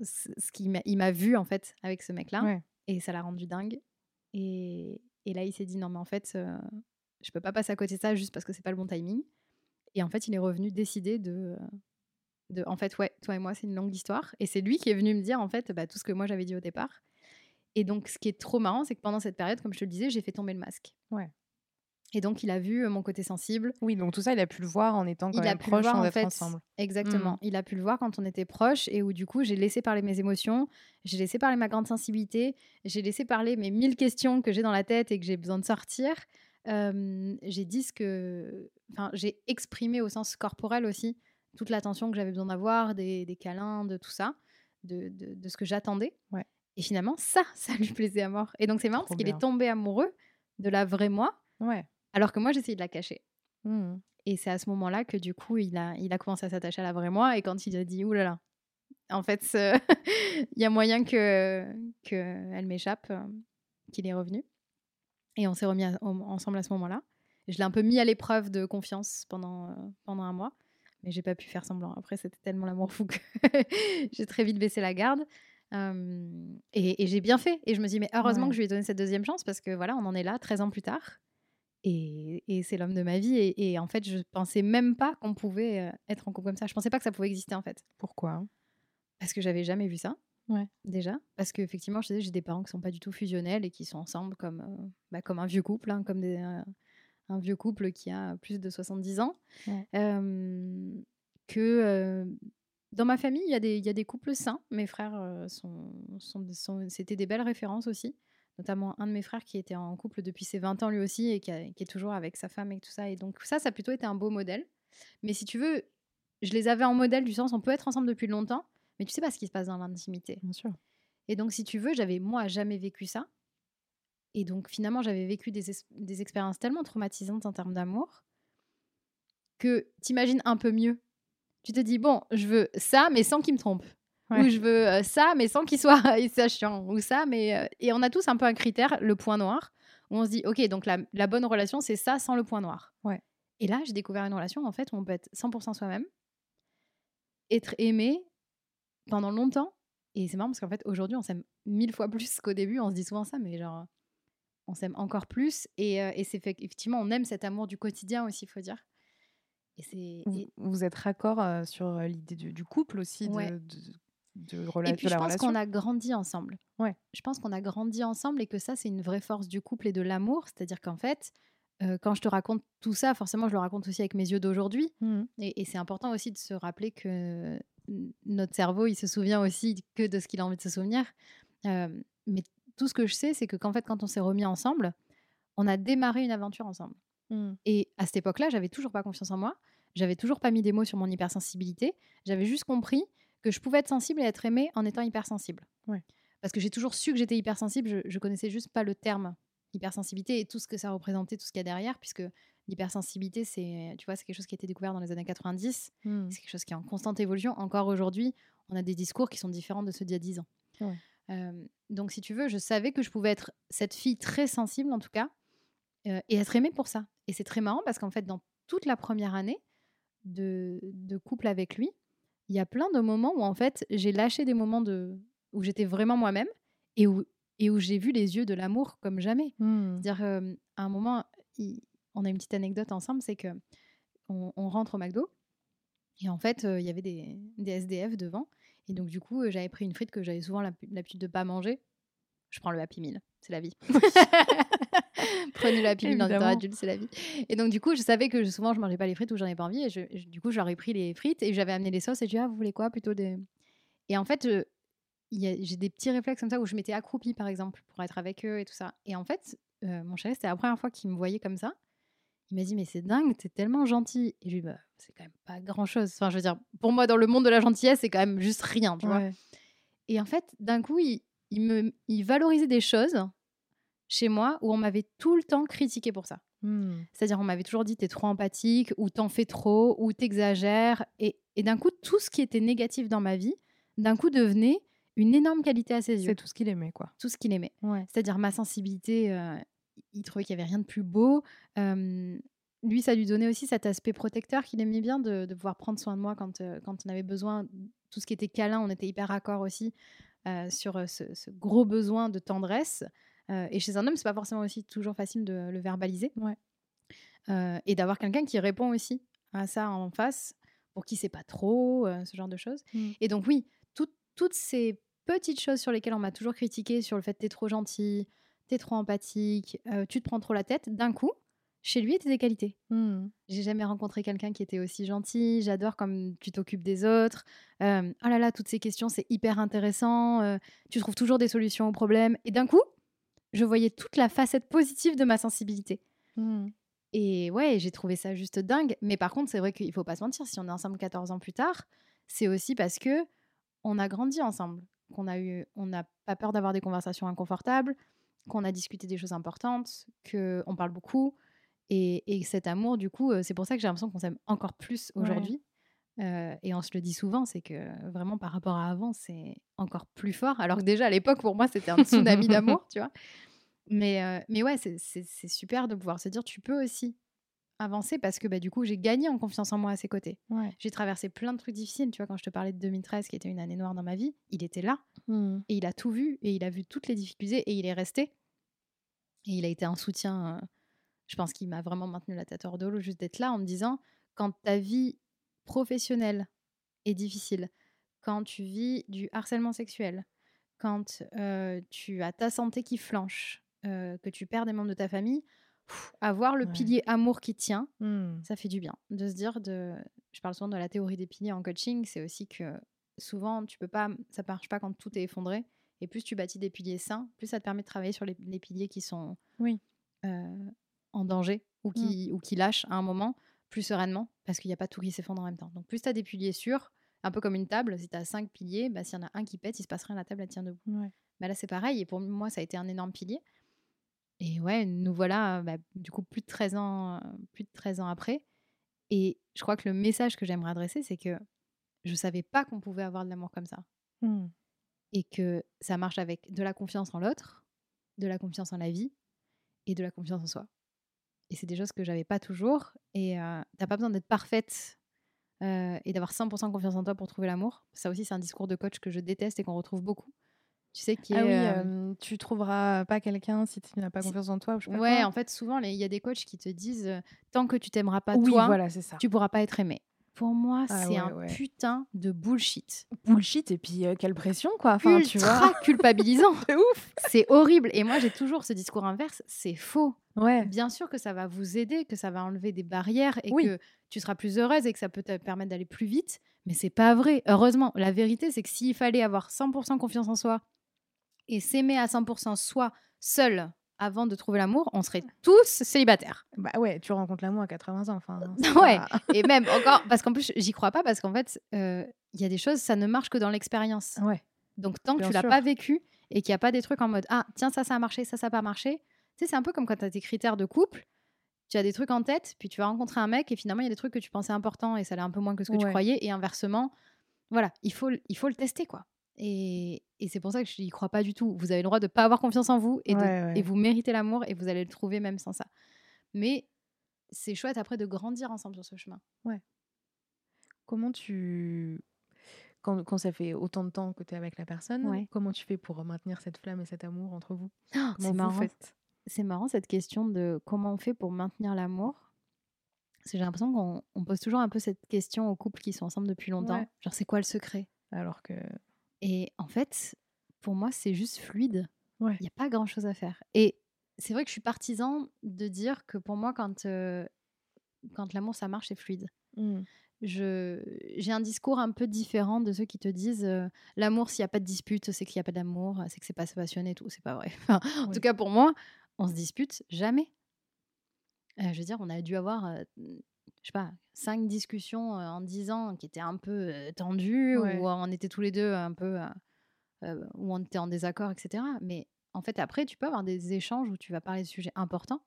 ce qu'il m'a, il m'a vu en fait avec ce mec-là, Ouais. et ça l'a rendu dingue. Et, et là, il s'est dit, non, mais en fait, euh, je peux pas passer à côté de ça juste parce que c'est pas le bon timing. Et en fait, il est revenu décider de, de, en fait, ouais, toi et moi, c'est une longue histoire. Et c'est lui qui est venu me dire en fait, bah, tout ce que moi j'avais dit au départ. Et donc, ce qui est trop marrant, c'est que pendant cette période, comme je te le disais, j'ai fait tomber le masque. Ouais. Et donc, il a vu mon côté sensible. Oui, donc tout ça, il a pu le voir en étant quand Il a même le proche voir en être fait. ensemble. Exactement. Mhm. Il a pu le voir quand on était proches et où du coup j'ai laissé parler mes émotions, j'ai laissé parler ma grande sensibilité, j'ai laissé parler mes mille questions que j'ai dans la tête et que j'ai besoin de sortir. Euh, j'ai dit ce que, enfin j'ai exprimé au sens corporel aussi toute l'attention que j'avais besoin d'avoir, des, des câlins, de tout ça, de, de, de ce que j'attendais. Ouais. Et finalement ça, [LAUGHS] ça lui plaisait à mort. Et donc c'est marrant Trop parce qu'il est tombé amoureux de la vraie moi, Ouais. Alors que moi j'essayais de la cacher. Mhm. Et c'est à ce moment-là que du coup, il a, il a commencé à s'attacher à la vraie moi. Et quand il a dit, oulala, là là, en fait, [LAUGHS] il y a moyen que qu'elle m'échappe, euh, qu'il est revenu. Et on s'est remis à- ensemble à ce moment-là. Je l'ai un peu mis à l'épreuve de confiance pendant, euh, pendant un mois. Mais j'ai pas pu faire semblant. Après, c'était tellement l'amour fou que [LAUGHS] j'ai très vite baissé la garde. Euh, et et j'ai bien fait. Et je me dis, mais heureusement Ouais. que je lui ai donné cette deuxième chance parce que voilà, on en est là, 13 ans plus tard. Et, et c'est l'homme de ma vie. Et, et en fait, je pensais même pas qu'on pouvait euh, être en couple comme ça. Je pensais pas que ça pouvait exister en fait. Pourquoi? Parce que j'avais jamais vu ça. Ouais. Déjà. Parce qu'effectivement, je disais, j'ai des parents qui sont pas du tout fusionnels et qui sont ensemble comme, euh, bah, comme un vieux couple, hein, comme des, euh, un vieux couple qui a plus de 70 ans. Ouais. Euh, que dans ma famille, il y, a des- il y a des couples sains. Mes frères sont, sont, sont- c'était des belles références aussi. Notamment un de mes frères qui était en couple depuis ses 20 ans lui aussi et qui, a- qui est toujours avec sa femme et tout ça. Et donc ça, ça a plutôt été un beau modèle. Mais si tu veux, je les avais en modèle du sens, on peut être ensemble depuis longtemps, mais tu sais pas ce qui se passe dans l'intimité. Bien sûr. Et donc, si tu veux, j'avais moi jamais vécu ça. Et donc, finalement, j'avais vécu des, es- des expériences tellement traumatisantes en termes d'amour que t'imagines un peu mieux. Tu te dis, bon, je veux ça, mais sans qu'il me trompe. Ouais. Ou je veux euh, ça, mais sans qu'il soit [LAUGHS] chiant. Ou ça, mais. euh, Et on a tous un peu un critère, le point noir, où on se dit, ok, donc la, la bonne relation, c'est ça sans le point noir. Ouais. Et là, j'ai découvert une relation, en fait, où on peut être 100% soi-même, être aimé pendant longtemps. Et c'est marrant parce qu'en fait, aujourd'hui, on s'aime mille fois [LAUGHS] plus qu'au début. On se dit souvent ça, mais genre, on s'aime encore plus. Et, euh, et c'est fait effectivement, on aime cet amour du quotidien aussi, il faut dire. Et. Vous, êtes raccord euh, sur l'idée du, du couple aussi, de, Ouais. de, de, rela- Et de puis, je pense qu'on a grandi ensemble. Ouais. Je pense qu'on a grandi ensemble et que ça, c'est une vraie force du couple et de l'amour. C'est-à-dire qu'en fait, euh, quand je te raconte tout ça, forcément, je le raconte aussi avec mes yeux d'aujourd'hui. Mhm. Et, et c'est important aussi de se rappeler que notre cerveau, il se souvient aussi que de ce qu'il a envie de se souvenir. Euh, mais tout ce que je sais, c'est que qu'en fait, quand on s'est remis ensemble, on a démarré une aventure ensemble. Mhm. Et à cette époque-là, j'avais toujours pas confiance en moi. J'avais toujours pas mis des mots sur mon hypersensibilité. J'avais juste compris que je pouvais être sensible et être aimée en étant hypersensible. Ouais. Parce que j'ai toujours su que j'étais hypersensible. Je, je connaissais juste pas le terme hypersensibilité et tout ce que ça représentait, tout ce qu'il y a derrière, puisque l'hypersensibilité, c'est, tu vois, c'est quelque chose qui a été découvert dans les années 90. Mhm. C'est quelque chose qui est en constante évolution. Encore aujourd'hui, on a des discours qui sont différents de ceux d'il y a 10 ans. Ouais. Euh, donc, si tu veux, je savais que je pouvais être cette fille très sensible, en tout cas, euh, et être aimée pour ça. Et c'est très marrant parce qu'en fait, dans toute la première année de, de couple avec lui, il y a plein de moments où, en fait, j'ai lâché des moments de, où j'étais vraiment moi-même et où, et où j'ai vu les yeux de l'amour comme jamais. Mhm. C'est-à-dire, euh, à un moment, il- on a une petite anecdote ensemble, c'est que on, on rentre au McDo et en fait, euh, il y avait des, des SDF devant. Et donc, du coup, euh, j'avais pris une frite que j'avais souvent l'hab- l'habitude de pas manger. Je prends le Happy Meal, c'est la vie. [LAUGHS] Prenez le Happy Meal dans les temps Évidemment. adultes, c'est la vie. Et donc, du coup, je savais que souvent, je mangeais pas les frites ou j'en ai pas envie. Et je- je- du coup, j'aurais pris les frites et j'avais amené les sauces et je dis, ah, vous voulez quoi? Plutôt des. Et en fait, euh, j'ai des petits réflexes comme ça où je m'étais accroupie, par exemple, pour être avec eux et tout ça. Et en fait, euh, mon chéri, c'était la première fois qu'il me voyait comme ça. Il m'a dit, mais c'est dingue, t'es tellement gentil. Et je lui ai dit, bah, c'est quand même pas grand chose. Enfin, je veux dire, pour moi, dans le monde de la gentillesse, c'est quand même juste rien, tu vois. Ouais. Et en fait, d'un coup, il, il me, il valorisait des choses chez moi où on m'avait tout le temps critiqué pour ça. Mhm. C'est-à-dire, on m'avait toujours dit, t'es trop empathique, ou t'en fais trop, ou t'exagères. Et, et d'un coup, tout ce qui était négatif dans ma vie, d'un coup, devenait une énorme qualité à ses yeux. C'est tout ce qu'il aimait, quoi. Tout ce qu'il aimait. Ouais. C'est-à-dire, ma sensibilité, euh, il trouvait qu'il n'y avait rien de plus beau. Euh, lui, ça lui donnait aussi cet aspect protecteur qu'il aimait bien de, de pouvoir prendre soin de moi quand, euh, quand on avait besoin. Tout ce qui était câlin, on était hyper raccord aussi euh, sur ce, ce gros besoin de tendresse. Euh, et chez un homme, c'est pas forcément aussi toujours facile de le verbaliser. Ouais. Euh, et d'avoir quelqu'un qui répond aussi à ça en face, pour qui c'est pas trop, euh, ce genre de choses. Mm. Et donc, oui, tout- toutes ces petites choses sur lesquelles on m'a toujours critiqué, sur le fait que t'es trop gentil, t'es trop empathique, tu te prends trop la tête, d'un coup, chez lui, c'était des qualités. Mhm. J'ai jamais rencontré quelqu'un qui était aussi gentil. J'adore comme tu t'occupes des autres. Euh, oh là là, toutes ces questions, c'est hyper intéressant. euh, tu trouves toujours des solutions aux problèmes. Et d'un coup, je voyais toute la facette positive de ma sensibilité. Mhm. Et ouais, j'ai trouvé ça juste dingue. Mais par contre, c'est vrai qu'il faut pas se mentir. Si on est ensemble 14 ans plus tard, c'est aussi parce que on a grandi ensemble, qu'on a eu, on n'a pas peur d'avoir des conversations inconfortables, qu'on a discuté des choses importantes, que on parle beaucoup. Et, et cet amour, du coup, euh, c'est pour ça que j'ai l'impression qu'on s'aime encore plus Ouais. aujourd'hui. Euh, et on se le dit souvent, c'est que vraiment par rapport à avant, c'est encore plus fort. Alors que déjà à l'époque, pour moi, c'était un tsunami [LAUGHS] d'amour, tu vois. Mais, euh, mais ouais, c'est- super de pouvoir se dire, tu peux aussi avancer parce que bah, du coup, j'ai gagné en confiance en moi à ses côtés. Ouais. J'ai traversé plein de trucs difficiles. Tu vois, quand je te parlais de 2013, qui était une année noire dans ma vie, il était là Mhm. et il a tout vu et il a vu toutes les difficultés et il est resté. Et il a été un soutien. euh, je pense qu'il m'a vraiment maintenu la tête hors de l'eau juste d'être là en me disant quand ta vie professionnelle est difficile, quand tu vis du harcèlement sexuel, quand euh, tu as ta santé qui flanche, euh, que tu perds des membres de ta famille, pff, avoir le Ouais. pilier amour qui tient, Mhm. ça fait du bien de se dire de je parle souvent de la théorie des piliers en coaching c'est aussi que souvent tu peux pas ça marche pas quand tout est effondré et plus tu bâtis des piliers sains plus ça te permet de travailler sur les, les piliers qui sont Oui. euh, en danger ou qui ou qui lâchent à un moment plus sereinement parce qu'il n'y a pas tout qui s'effondre en même temps donc plus tu as des piliers sûrs un peu comme une table si tu as cinq piliers bah, s'il y en a un qui pète il se passe rien la table elle tient debout Ouais. bah là c'est pareil et pour moi ça a été un énorme pilier et ouais nous voilà bah, du coup plus de 13 ans plus de 13 ans après. Et je crois que le message que j'aimerais adresser c'est que je savais pas qu'on pouvait avoir de l'amour comme ça. Mhm. et que ça marche avec de la confiance en l'autre de la confiance en la vie et de la confiance en soi. Et c'est des choses que j'avais pas toujours et euh, t'as pas besoin d'être parfaite euh, et d'avoir 100% confiance en toi pour trouver l'amour. Ça aussi c'est un discours de coach que je déteste et qu'on retrouve beaucoup tu sais qui Ah est oui, euh, tu trouveras pas quelqu'un si tu n'as pas confiance en toi. ou je sais pas Ouais, quoi. en fait, souvent, il y a des coachs qui te disent tant que tu t'aimeras pas oui, toi, voilà, ça. tu pourras pas être aimé. Pour moi, Ah c'est ouais, un ouais. putain de bullshit. Bullshit et puis euh, quelle pression quoi. Enfin, tu vois. Ultra [LAUGHS] culpabilisant. C'est ouf. c'est horrible. Et moi, j'ai toujours ce discours inverse. C'est faux. Ouais. Bien sûr que ça va vous aider, que ça va enlever des barrières et Oui. que tu seras plus heureuse et que ça peut te permettre d'aller plus vite. Mais c'est pas vrai. Heureusement, la vérité, c'est que s'il fallait avoir 100% confiance en soi et s'aimer à 100% soi seul avant de trouver l'amour, on serait tous célibataires. Bah ouais, tu rencontres l'amour à 80 ans. Enfin. [LAUGHS] Ouais. pas- Et même [LAUGHS] encore, parce qu'en plus, j'y crois pas, parce qu'en fait, euh, il y a des choses, ça ne marche que dans l'expérience. Ouais. Donc, tant que tu l'as pas vécu et qu'il n'y a pas des trucs en mode Ah, tiens, ça, ça a marché, ça, ça n'a pas marché. Tu sais, c'est un peu comme quand tu as tes critères de couple. Tu as des trucs en tête, puis tu vas rencontrer un mec et finalement, il y a des trucs que tu pensais importants et ça l'est un peu moins que ce que tu croyais. Et inversement, voilà, il faut, il faut le tester, quoi. Et, et c'est pour ça que je n'y crois pas du tout. Vous avez le droit de pas avoir confiance en vous et, de- Ouais, ouais. et vous méritez l'amour et vous allez le trouver même sans ça. Mais c'est chouette après de grandir ensemble sur ce chemin. Comment tu. Quand, quand ça fait autant de temps que tu es avec la personne, Ouais. comment tu fais pour maintenir cette flamme et cet amour entre vous? Oh, [GASPS] c'est marrant. C'est marrant cette question de comment on fait pour maintenir l'amour. Parce que j'ai l'impression qu'on on pose toujours un peu cette question aux couples qui sont ensemble depuis longtemps. Ouais. Genre, c'est quoi le secret? Alors que. Et en fait, pour moi, c'est juste fluide. Ouais. Il n'y a pas grand chose à faire. Et c'est vrai que je suis partisan de dire que pour moi, quand, euh, quand l'amour, ça marche, c'est fluide. Hmm. Je, j'ai un discours un peu différent de ceux qui te disent euh, l'amour, s'il n'y a pas de dispute, c'est qu'il n'y a pas d'amour, c'est que c'est pas passionné et tout. C'est pas vrai. [LAUGHS] Enfin, En Oui. tout cas, pour moi, on se dispute jamais. Euh, je veux dire, on a dû avoir, je sais pas, cinq discussions en dix ans qui étaient un peu tendues, Ouais. où on était tous les deux un peu, où on était en désaccord, etc. Mais en fait, après, tu peux avoir des échanges où tu vas parler de sujets importants,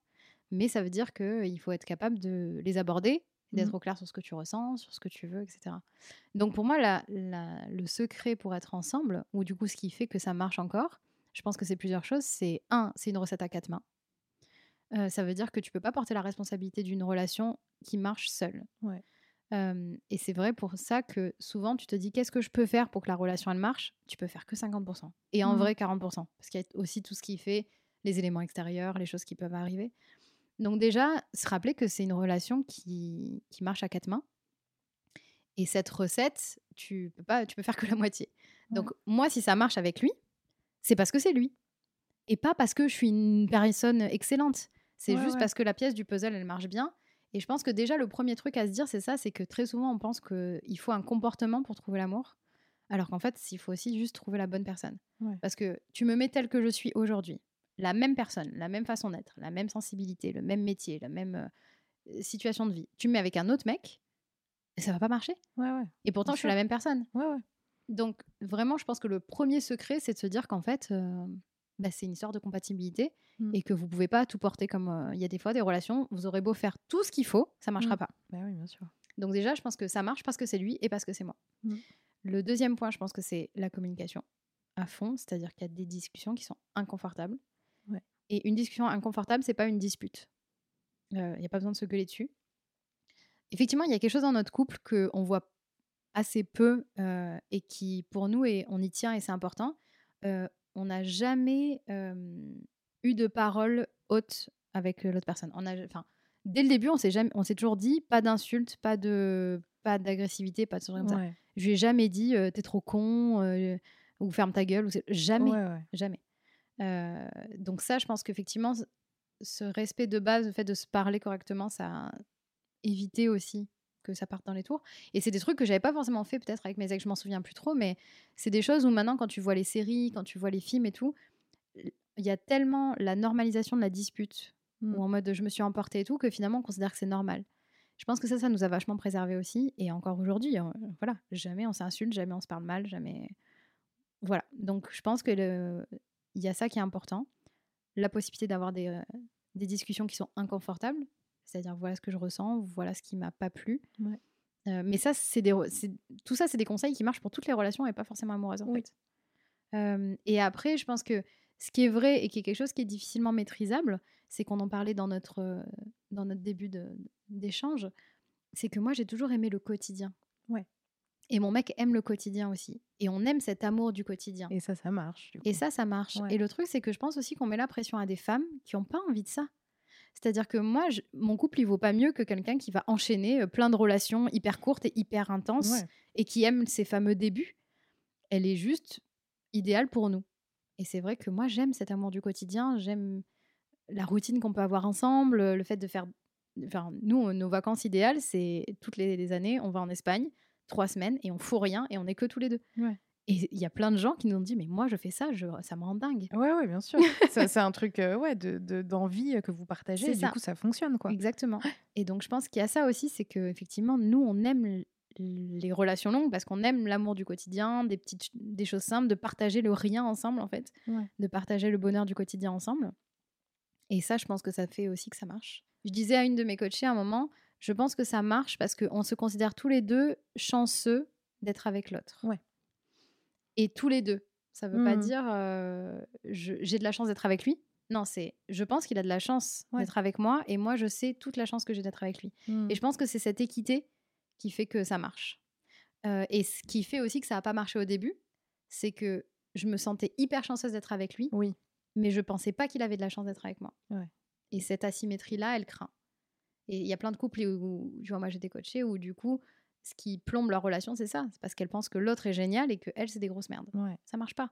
mais ça veut dire qu'il faut être capable de les aborder, d'être Mhm. au clair sur ce que tu ressens, sur ce que tu veux, etc. Donc pour moi, la- la- le secret pour être ensemble, ou du coup ce qui fait que ça marche encore, je pense que c'est plusieurs choses. C'est un, c'est une recette à quatre mains. Euh, ça veut dire que tu peux pas porter la responsabilité d'une relation qui marche seule. Ouais. Euh, et c'est vrai pour ça que souvent tu te dis qu'est-ce que je peux faire pour que la relation elle marche? Tu peux faire que 50%. Et en Mhm. vrai 40%. Parce qu'il y a aussi tout ce qui fait les éléments extérieurs, les choses qui peuvent arriver. Donc déjà, se rappeler que c'est une relation qui, qui marche à quatre mains. Et cette recette, tu peux pas, tu peux faire que la moitié. Donc moi, si ça marche avec lui, c'est parce que c'est lui. Et pas parce que je suis une personne excellente. C'est Ouais, juste ouais. parce que la pièce du puzzle, elle marche bien. Et je pense que déjà, le premier truc à se dire, c'est ça, c'est que très souvent, on pense qu'il faut un comportement pour trouver l'amour. Alors qu'en fait, il faut aussi juste trouver la bonne personne. Ouais. Parce que tu me mets tel que je suis aujourd'hui, la même personne, la même façon d'être, la même sensibilité, le même métier, la même euh, situation de vie. Tu me mets avec un autre mec, ça va pas marcher. Ouais, ouais. Et pourtant, Bien je suis la même personne. Ouais, ouais. Donc, vraiment, je pense que le premier secret, c'est de se dire qu'en fait, euh, bah, c'est une histoire de compatibilité Mm. et que vous pouvez pas tout porter comme. euh, Il y a des fois des relations, vous aurez beau faire tout ce qu'il faut, ça marchera Mm. pas. Bah oui, bien sûr. Donc, déjà, je pense que ça marche parce que c'est lui et parce que c'est moi. Mm. Le deuxième point, je pense que c'est la communication à fond, c'est-à-dire qu'il y a des discussions qui sont inconfortables. Ouais. Et une discussion inconfortable, c'est pas une dispute. Euh, Il n'y a pas besoin de se gueuler dessus. Effectivement, il y a quelque chose dans notre couple qu'on voit assez peu euh, et qui, pour nous, est, on y tient et c'est important. Euh, on n'a jamais eu de parole haute avec l'autre personne. On a, enfin, dès le début, on s'est jamais, on s'est toujours dit pas d'insultes, pas de, pas d'agressivité, pas de choses comme ça. Je lui ai jamais dit euh, t'es trop con euh, ou ferme ta gueule. Ou jamais, Ouais, ouais. jamais. Euh, donc ça, je pense qu'effectivement, ce respect de base, le fait de se parler correctement, ça a évité aussi que ça parte dans les tours. Et c'est des trucs que j'avais pas forcément fait peut-être avec mes ex, je m'en souviens plus trop, mais c'est des choses où maintenant, quand tu vois les séries, quand tu vois les films et tout, il y a tellement la normalisation de la dispute, Mm. ou en mode je me suis emportée et tout, que finalement on considère que c'est normal. Je pense que ça, ça nous a vachement préservé aussi. Et encore aujourd'hui, hein, voilà, jamais on s'insulte, jamais on se parle mal, jamais. Voilà. Donc je pense que le... il y a ça qui est important. La possibilité d'avoir des, euh, des discussions qui sont inconfortables, c'est-à-dire voilà ce que je ressens, voilà ce qui m'a pas plu. Ouais. Euh, mais ça, c'est des, tout ça, c'est des conseils qui marchent pour toutes les relations et pas forcément amoureuses en Oui. fait. Euh, et après, je pense que ce qui est vrai et qui est quelque chose qui est difficilement maîtrisable, c'est qu'on en parlait dans notre, euh, dans notre début de- d'échange, c'est que moi, j'ai toujours aimé le quotidien. Ouais. Et mon mec aime le quotidien aussi. Et on aime cet amour du quotidien. Et ça, ça marche. du Et ça, ça marche. Ouais. Et le truc, c'est que je pense aussi qu'on met la pression à des femmes qui n'ont pas envie de ça. C'est-à-dire que moi, je- mon couple, il vaut pas mieux que quelqu'un qui va enchaîner euh, plein de relations hyper courtes et hyper intenses Ouais. et qui aime ces fameux débuts. Elle est juste idéale pour nous. Et c'est vrai que moi, j'aime cet amour du quotidien. J'aime la routine qu'on peut avoir ensemble, le fait de faire. Enfin, nous, nos vacances idéales, c'est toutes les, les années, on va en Espagne, trois semaines, et on fout rien, et on est que tous les deux. Ouais. Et il y a plein de gens qui nous ont dit, mais moi, je fais ça, je, ça me rend dingue. Ouais, ouais, bien sûr. [LAUGHS] c'est un truc euh, ouais, de, de- d'envie euh, que vous partagez. Et du ça. coup, ça fonctionne, quoi. Exactement. Et donc, je pense qu'il y a ça aussi, c'est que effectivement, nous, on aime les relations longues parce qu'on aime l'amour du quotidien, des petites, des choses simples, de partager le rien ensemble, en fait, Ouais. de partager le bonheur du quotidien ensemble. Et ça, je pense que ça fait aussi que ça marche. Je disais à une de mes coachées à un moment, je pense que ça marche parce qu'on se considère tous les deux chanceux d'être avec l'autre. Ouais. Et tous les deux. Ça veut pas Mhm. dire euh, j'ai de la chance d'être avec lui. Non, c'est je pense qu'il a de la chance Ouais. d'être avec moi et moi je sais toute la chance que j'ai d'être avec lui. Et je pense que c'est cette équité qui fait que ça marche. Euh, et ce qui fait aussi que ça n'a pas marché au début, c'est que je me sentais hyper chanceuse d'être avec lui, Oui. mais je pensais pas qu'il avait de la chance d'être avec moi. Ouais. Et cette asymétrie-là, elle craint. Et il y a plein de couples où, où, tu vois, moi j'étais coachée, où du coup, ce qui plombe leur relation, c'est ça. C'est parce qu'elles pensent que l'autre est génial et que elle, c'est des grosses merdes. Ouais. Ça marche pas.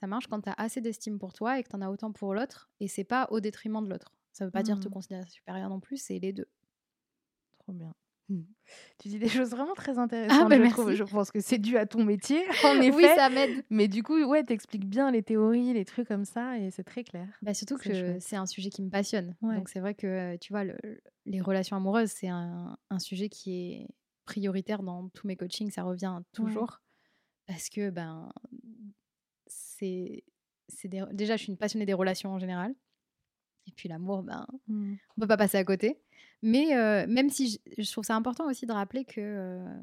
Ça marche quand tu as assez d'estime pour toi et que tu en as autant pour l'autre, et c'est pas au détriment de l'autre. Ça veut pas dire te Mhm. considérer supérieur non plus, c'est les deux. Trop bien. [LAUGHS] Tu dis des choses vraiment très intéressantes, bah je merci. trouve. Je pense que c'est dû à ton métier, [LAUGHS] en effet. Oui, ça m'aide. Mais du coup, ouais, t'expliques bien les théories, les trucs comme ça, et c'est très clair. Bah, surtout que c'est un sujet qui me passionne. Ouais. Donc c'est vrai que, euh, tu vois, le- les relations amoureuses, c'est un, un sujet qui est prioritaire dans tous mes coachings, ça revient toujours. Parce que, ben, c'est... des- Déjà, je suis une passionnée des relations en général. Et puis l'amour, ben, Mm. on peut pas passer à côté. Mais euh, même si je, je trouve ça important aussi de rappeler que, euh,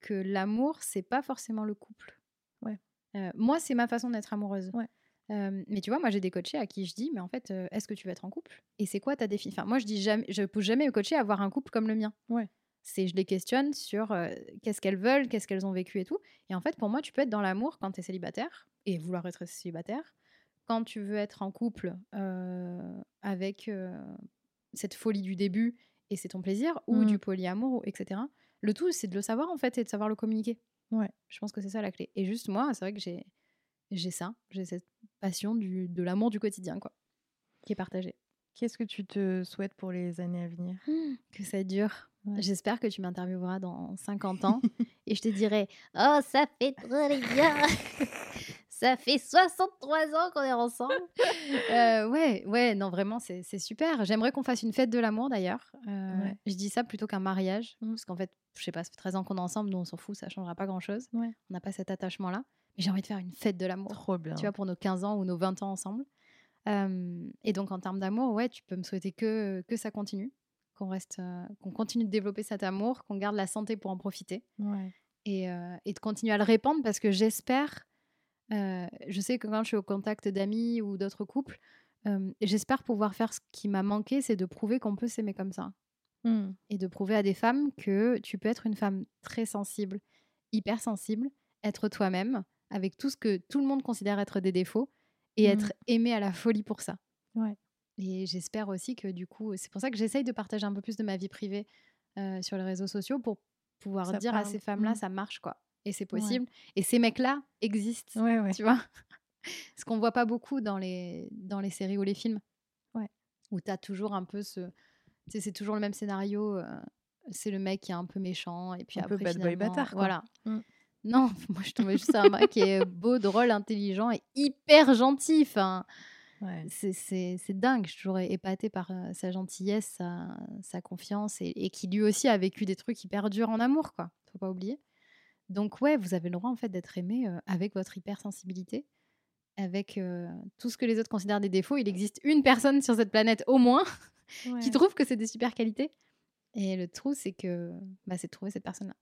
que l'amour, c'est pas forcément le couple. Ouais. Euh, moi, c'est ma façon d'être amoureuse. Ouais. Euh, mais tu vois, moi, j'ai des coachés à qui je dis, mais en fait, est-ce que tu veux être en couple? Et c'est quoi ta définition Enfin, moi, je dis jamais, je pousse jamais aux coachés à avoir un couple comme le mien. Ouais. C'est, je les questionne sur euh, qu'est-ce qu'elles veulent, qu'est-ce qu'elles ont vécu et tout. Et en fait, pour moi, tu peux être dans l'amour quand tu es célibataire et vouloir être célibataire. Quand tu veux être en couple euh, avec euh, cette folie du début et c'est ton plaisir, ou du polyamour, etc. Le tout, c'est de le savoir en fait et de savoir le communiquer. Ouais. Je pense que c'est ça la clé. Et juste moi, c'est vrai que j'ai j'ai ça, j'ai cette passion du, de l'amour du quotidien, quoi, qui est partagée. Qu'est-ce que tu te souhaites pour les années à venir? [GASPS] Que ça dure. Ouais. J'espère que tu m'intervieweras dans 50 ans [LAUGHS] et je te dirai Oh, ça fait très bien [LAUGHS] Ça fait 63 ans qu'on est ensemble Euh, Ouais, ouais, non, vraiment, c'est super. J'aimerais qu'on fasse une fête de l'amour d'ailleurs. Euh, Ouais. Je dis ça plutôt qu'un mariage, Mm. parce qu'en fait, je sais pas, ça fait 13 ans qu'on est ensemble, nous on s'en fout, ça changera pas grand chose. Ouais. On n'a pas cet attachement-là. Mais j'ai envie de faire une fête de l'amour Trop bien. tu vois, pour nos 15 ans ou nos 20 ans ensemble. Euh, et donc, en termes d'amour, ouais, tu peux me souhaiter que, que ça continue, qu'on reste, euh, qu'on continue de développer cet amour, qu'on garde la santé pour en profiter Ouais. et, euh, et de continuer à le répandre parce que j'espère, euh, je sais que quand je suis au contact d'amis ou d'autres couples, j'espère pouvoir faire ce qui m'a manqué, c'est de prouver qu'on peut s'aimer comme ça Mm. et de prouver à des femmes que tu peux être une femme très sensible, hyper sensible, être toi-même avec tout ce que tout le monde considère être des défauts et Mhm. être aimée à la folie pour ça. Ouais. Et j'espère aussi que du coup, c'est pour ça que j'essaye de partager un peu plus de ma vie privée euh, sur les réseaux sociaux pour pouvoir Ça dire à ces femmes-là, Mhm. ça marche quoi. Et c'est Ouais. possible. Et ces mecs-là existent, Ouais, ouais. tu vois? Ce qu'on voit pas beaucoup dans les, dans les séries ou les films. Ouais. Où tu as toujours un peu ce. Tu sais, c'est toujours le même scénario. euh, c'est le mec qui est un peu méchant. Et puis Un peu après, bad boy bâtard, quoi. Voilà. Mm. Non, [LAUGHS] moi je tombais juste sur un mec qui est beau, drôle, intelligent et hyper gentil. Enfin, Ouais. c'est- dingue. Je suis toujours épatée par sa gentillesse, sa, sa confiance et, et qui lui aussi a vécu des trucs hyper durs en amour, quoi. Faut pas oublier. Donc ouais, vous avez le droit en fait d'être aimé euh, avec votre hypersensibilité, avec euh, tout ce que les autres considèrent des défauts. Il existe une personne sur cette planète au moins [LAUGHS] qui trouve que c'est des super qualités. Et le trou, c'est que bah, c'est de trouver cette personne-là.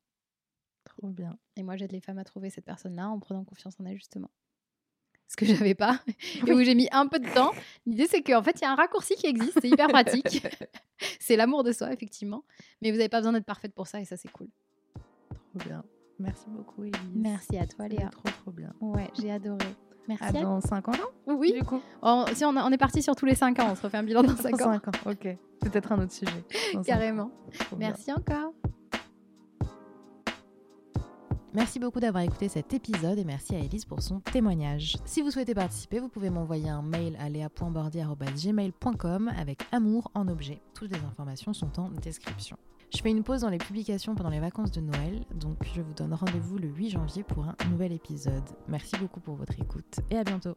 Trop bien. Et moi, j'aide les femmes à trouver cette personne-là en prenant confiance en elles, justement. Ce que j'avais pas, [LAUGHS] et où j'ai mis un peu de temps. L'idée, c'est qu'en fait, il y a un raccourci qui existe, c'est hyper pratique. [LAUGHS] c'est l'amour de soi, effectivement. Mais vous n'avez pas besoin d'être parfaite pour ça, et ça, c'est cool. Trop bien. Merci beaucoup, Elise. Merci à toi, Léa. Trop, trop bien. Ouais, j'ai adoré. Merci. À dans 5 ans Oui. Du coup. Oh, si on, est parti sur tous les 5 ans, on se refait un bilan dans 5 ans. 5 ans, ok. Peut-être un autre sujet. Carrément. Merci encore. Merci beaucoup d'avoir écouté cet épisode et merci à Elise pour son témoignage. Si vous souhaitez participer, vous pouvez m'envoyer un mail à léa.bordier.gmail.com avec amour en objet. Toutes les informations sont en description. Je fais une pause dans les publications pendant les vacances de Noël, donc je vous donne rendez-vous le 8 janvier pour un nouvel épisode. Merci beaucoup pour votre écoute et à bientôt.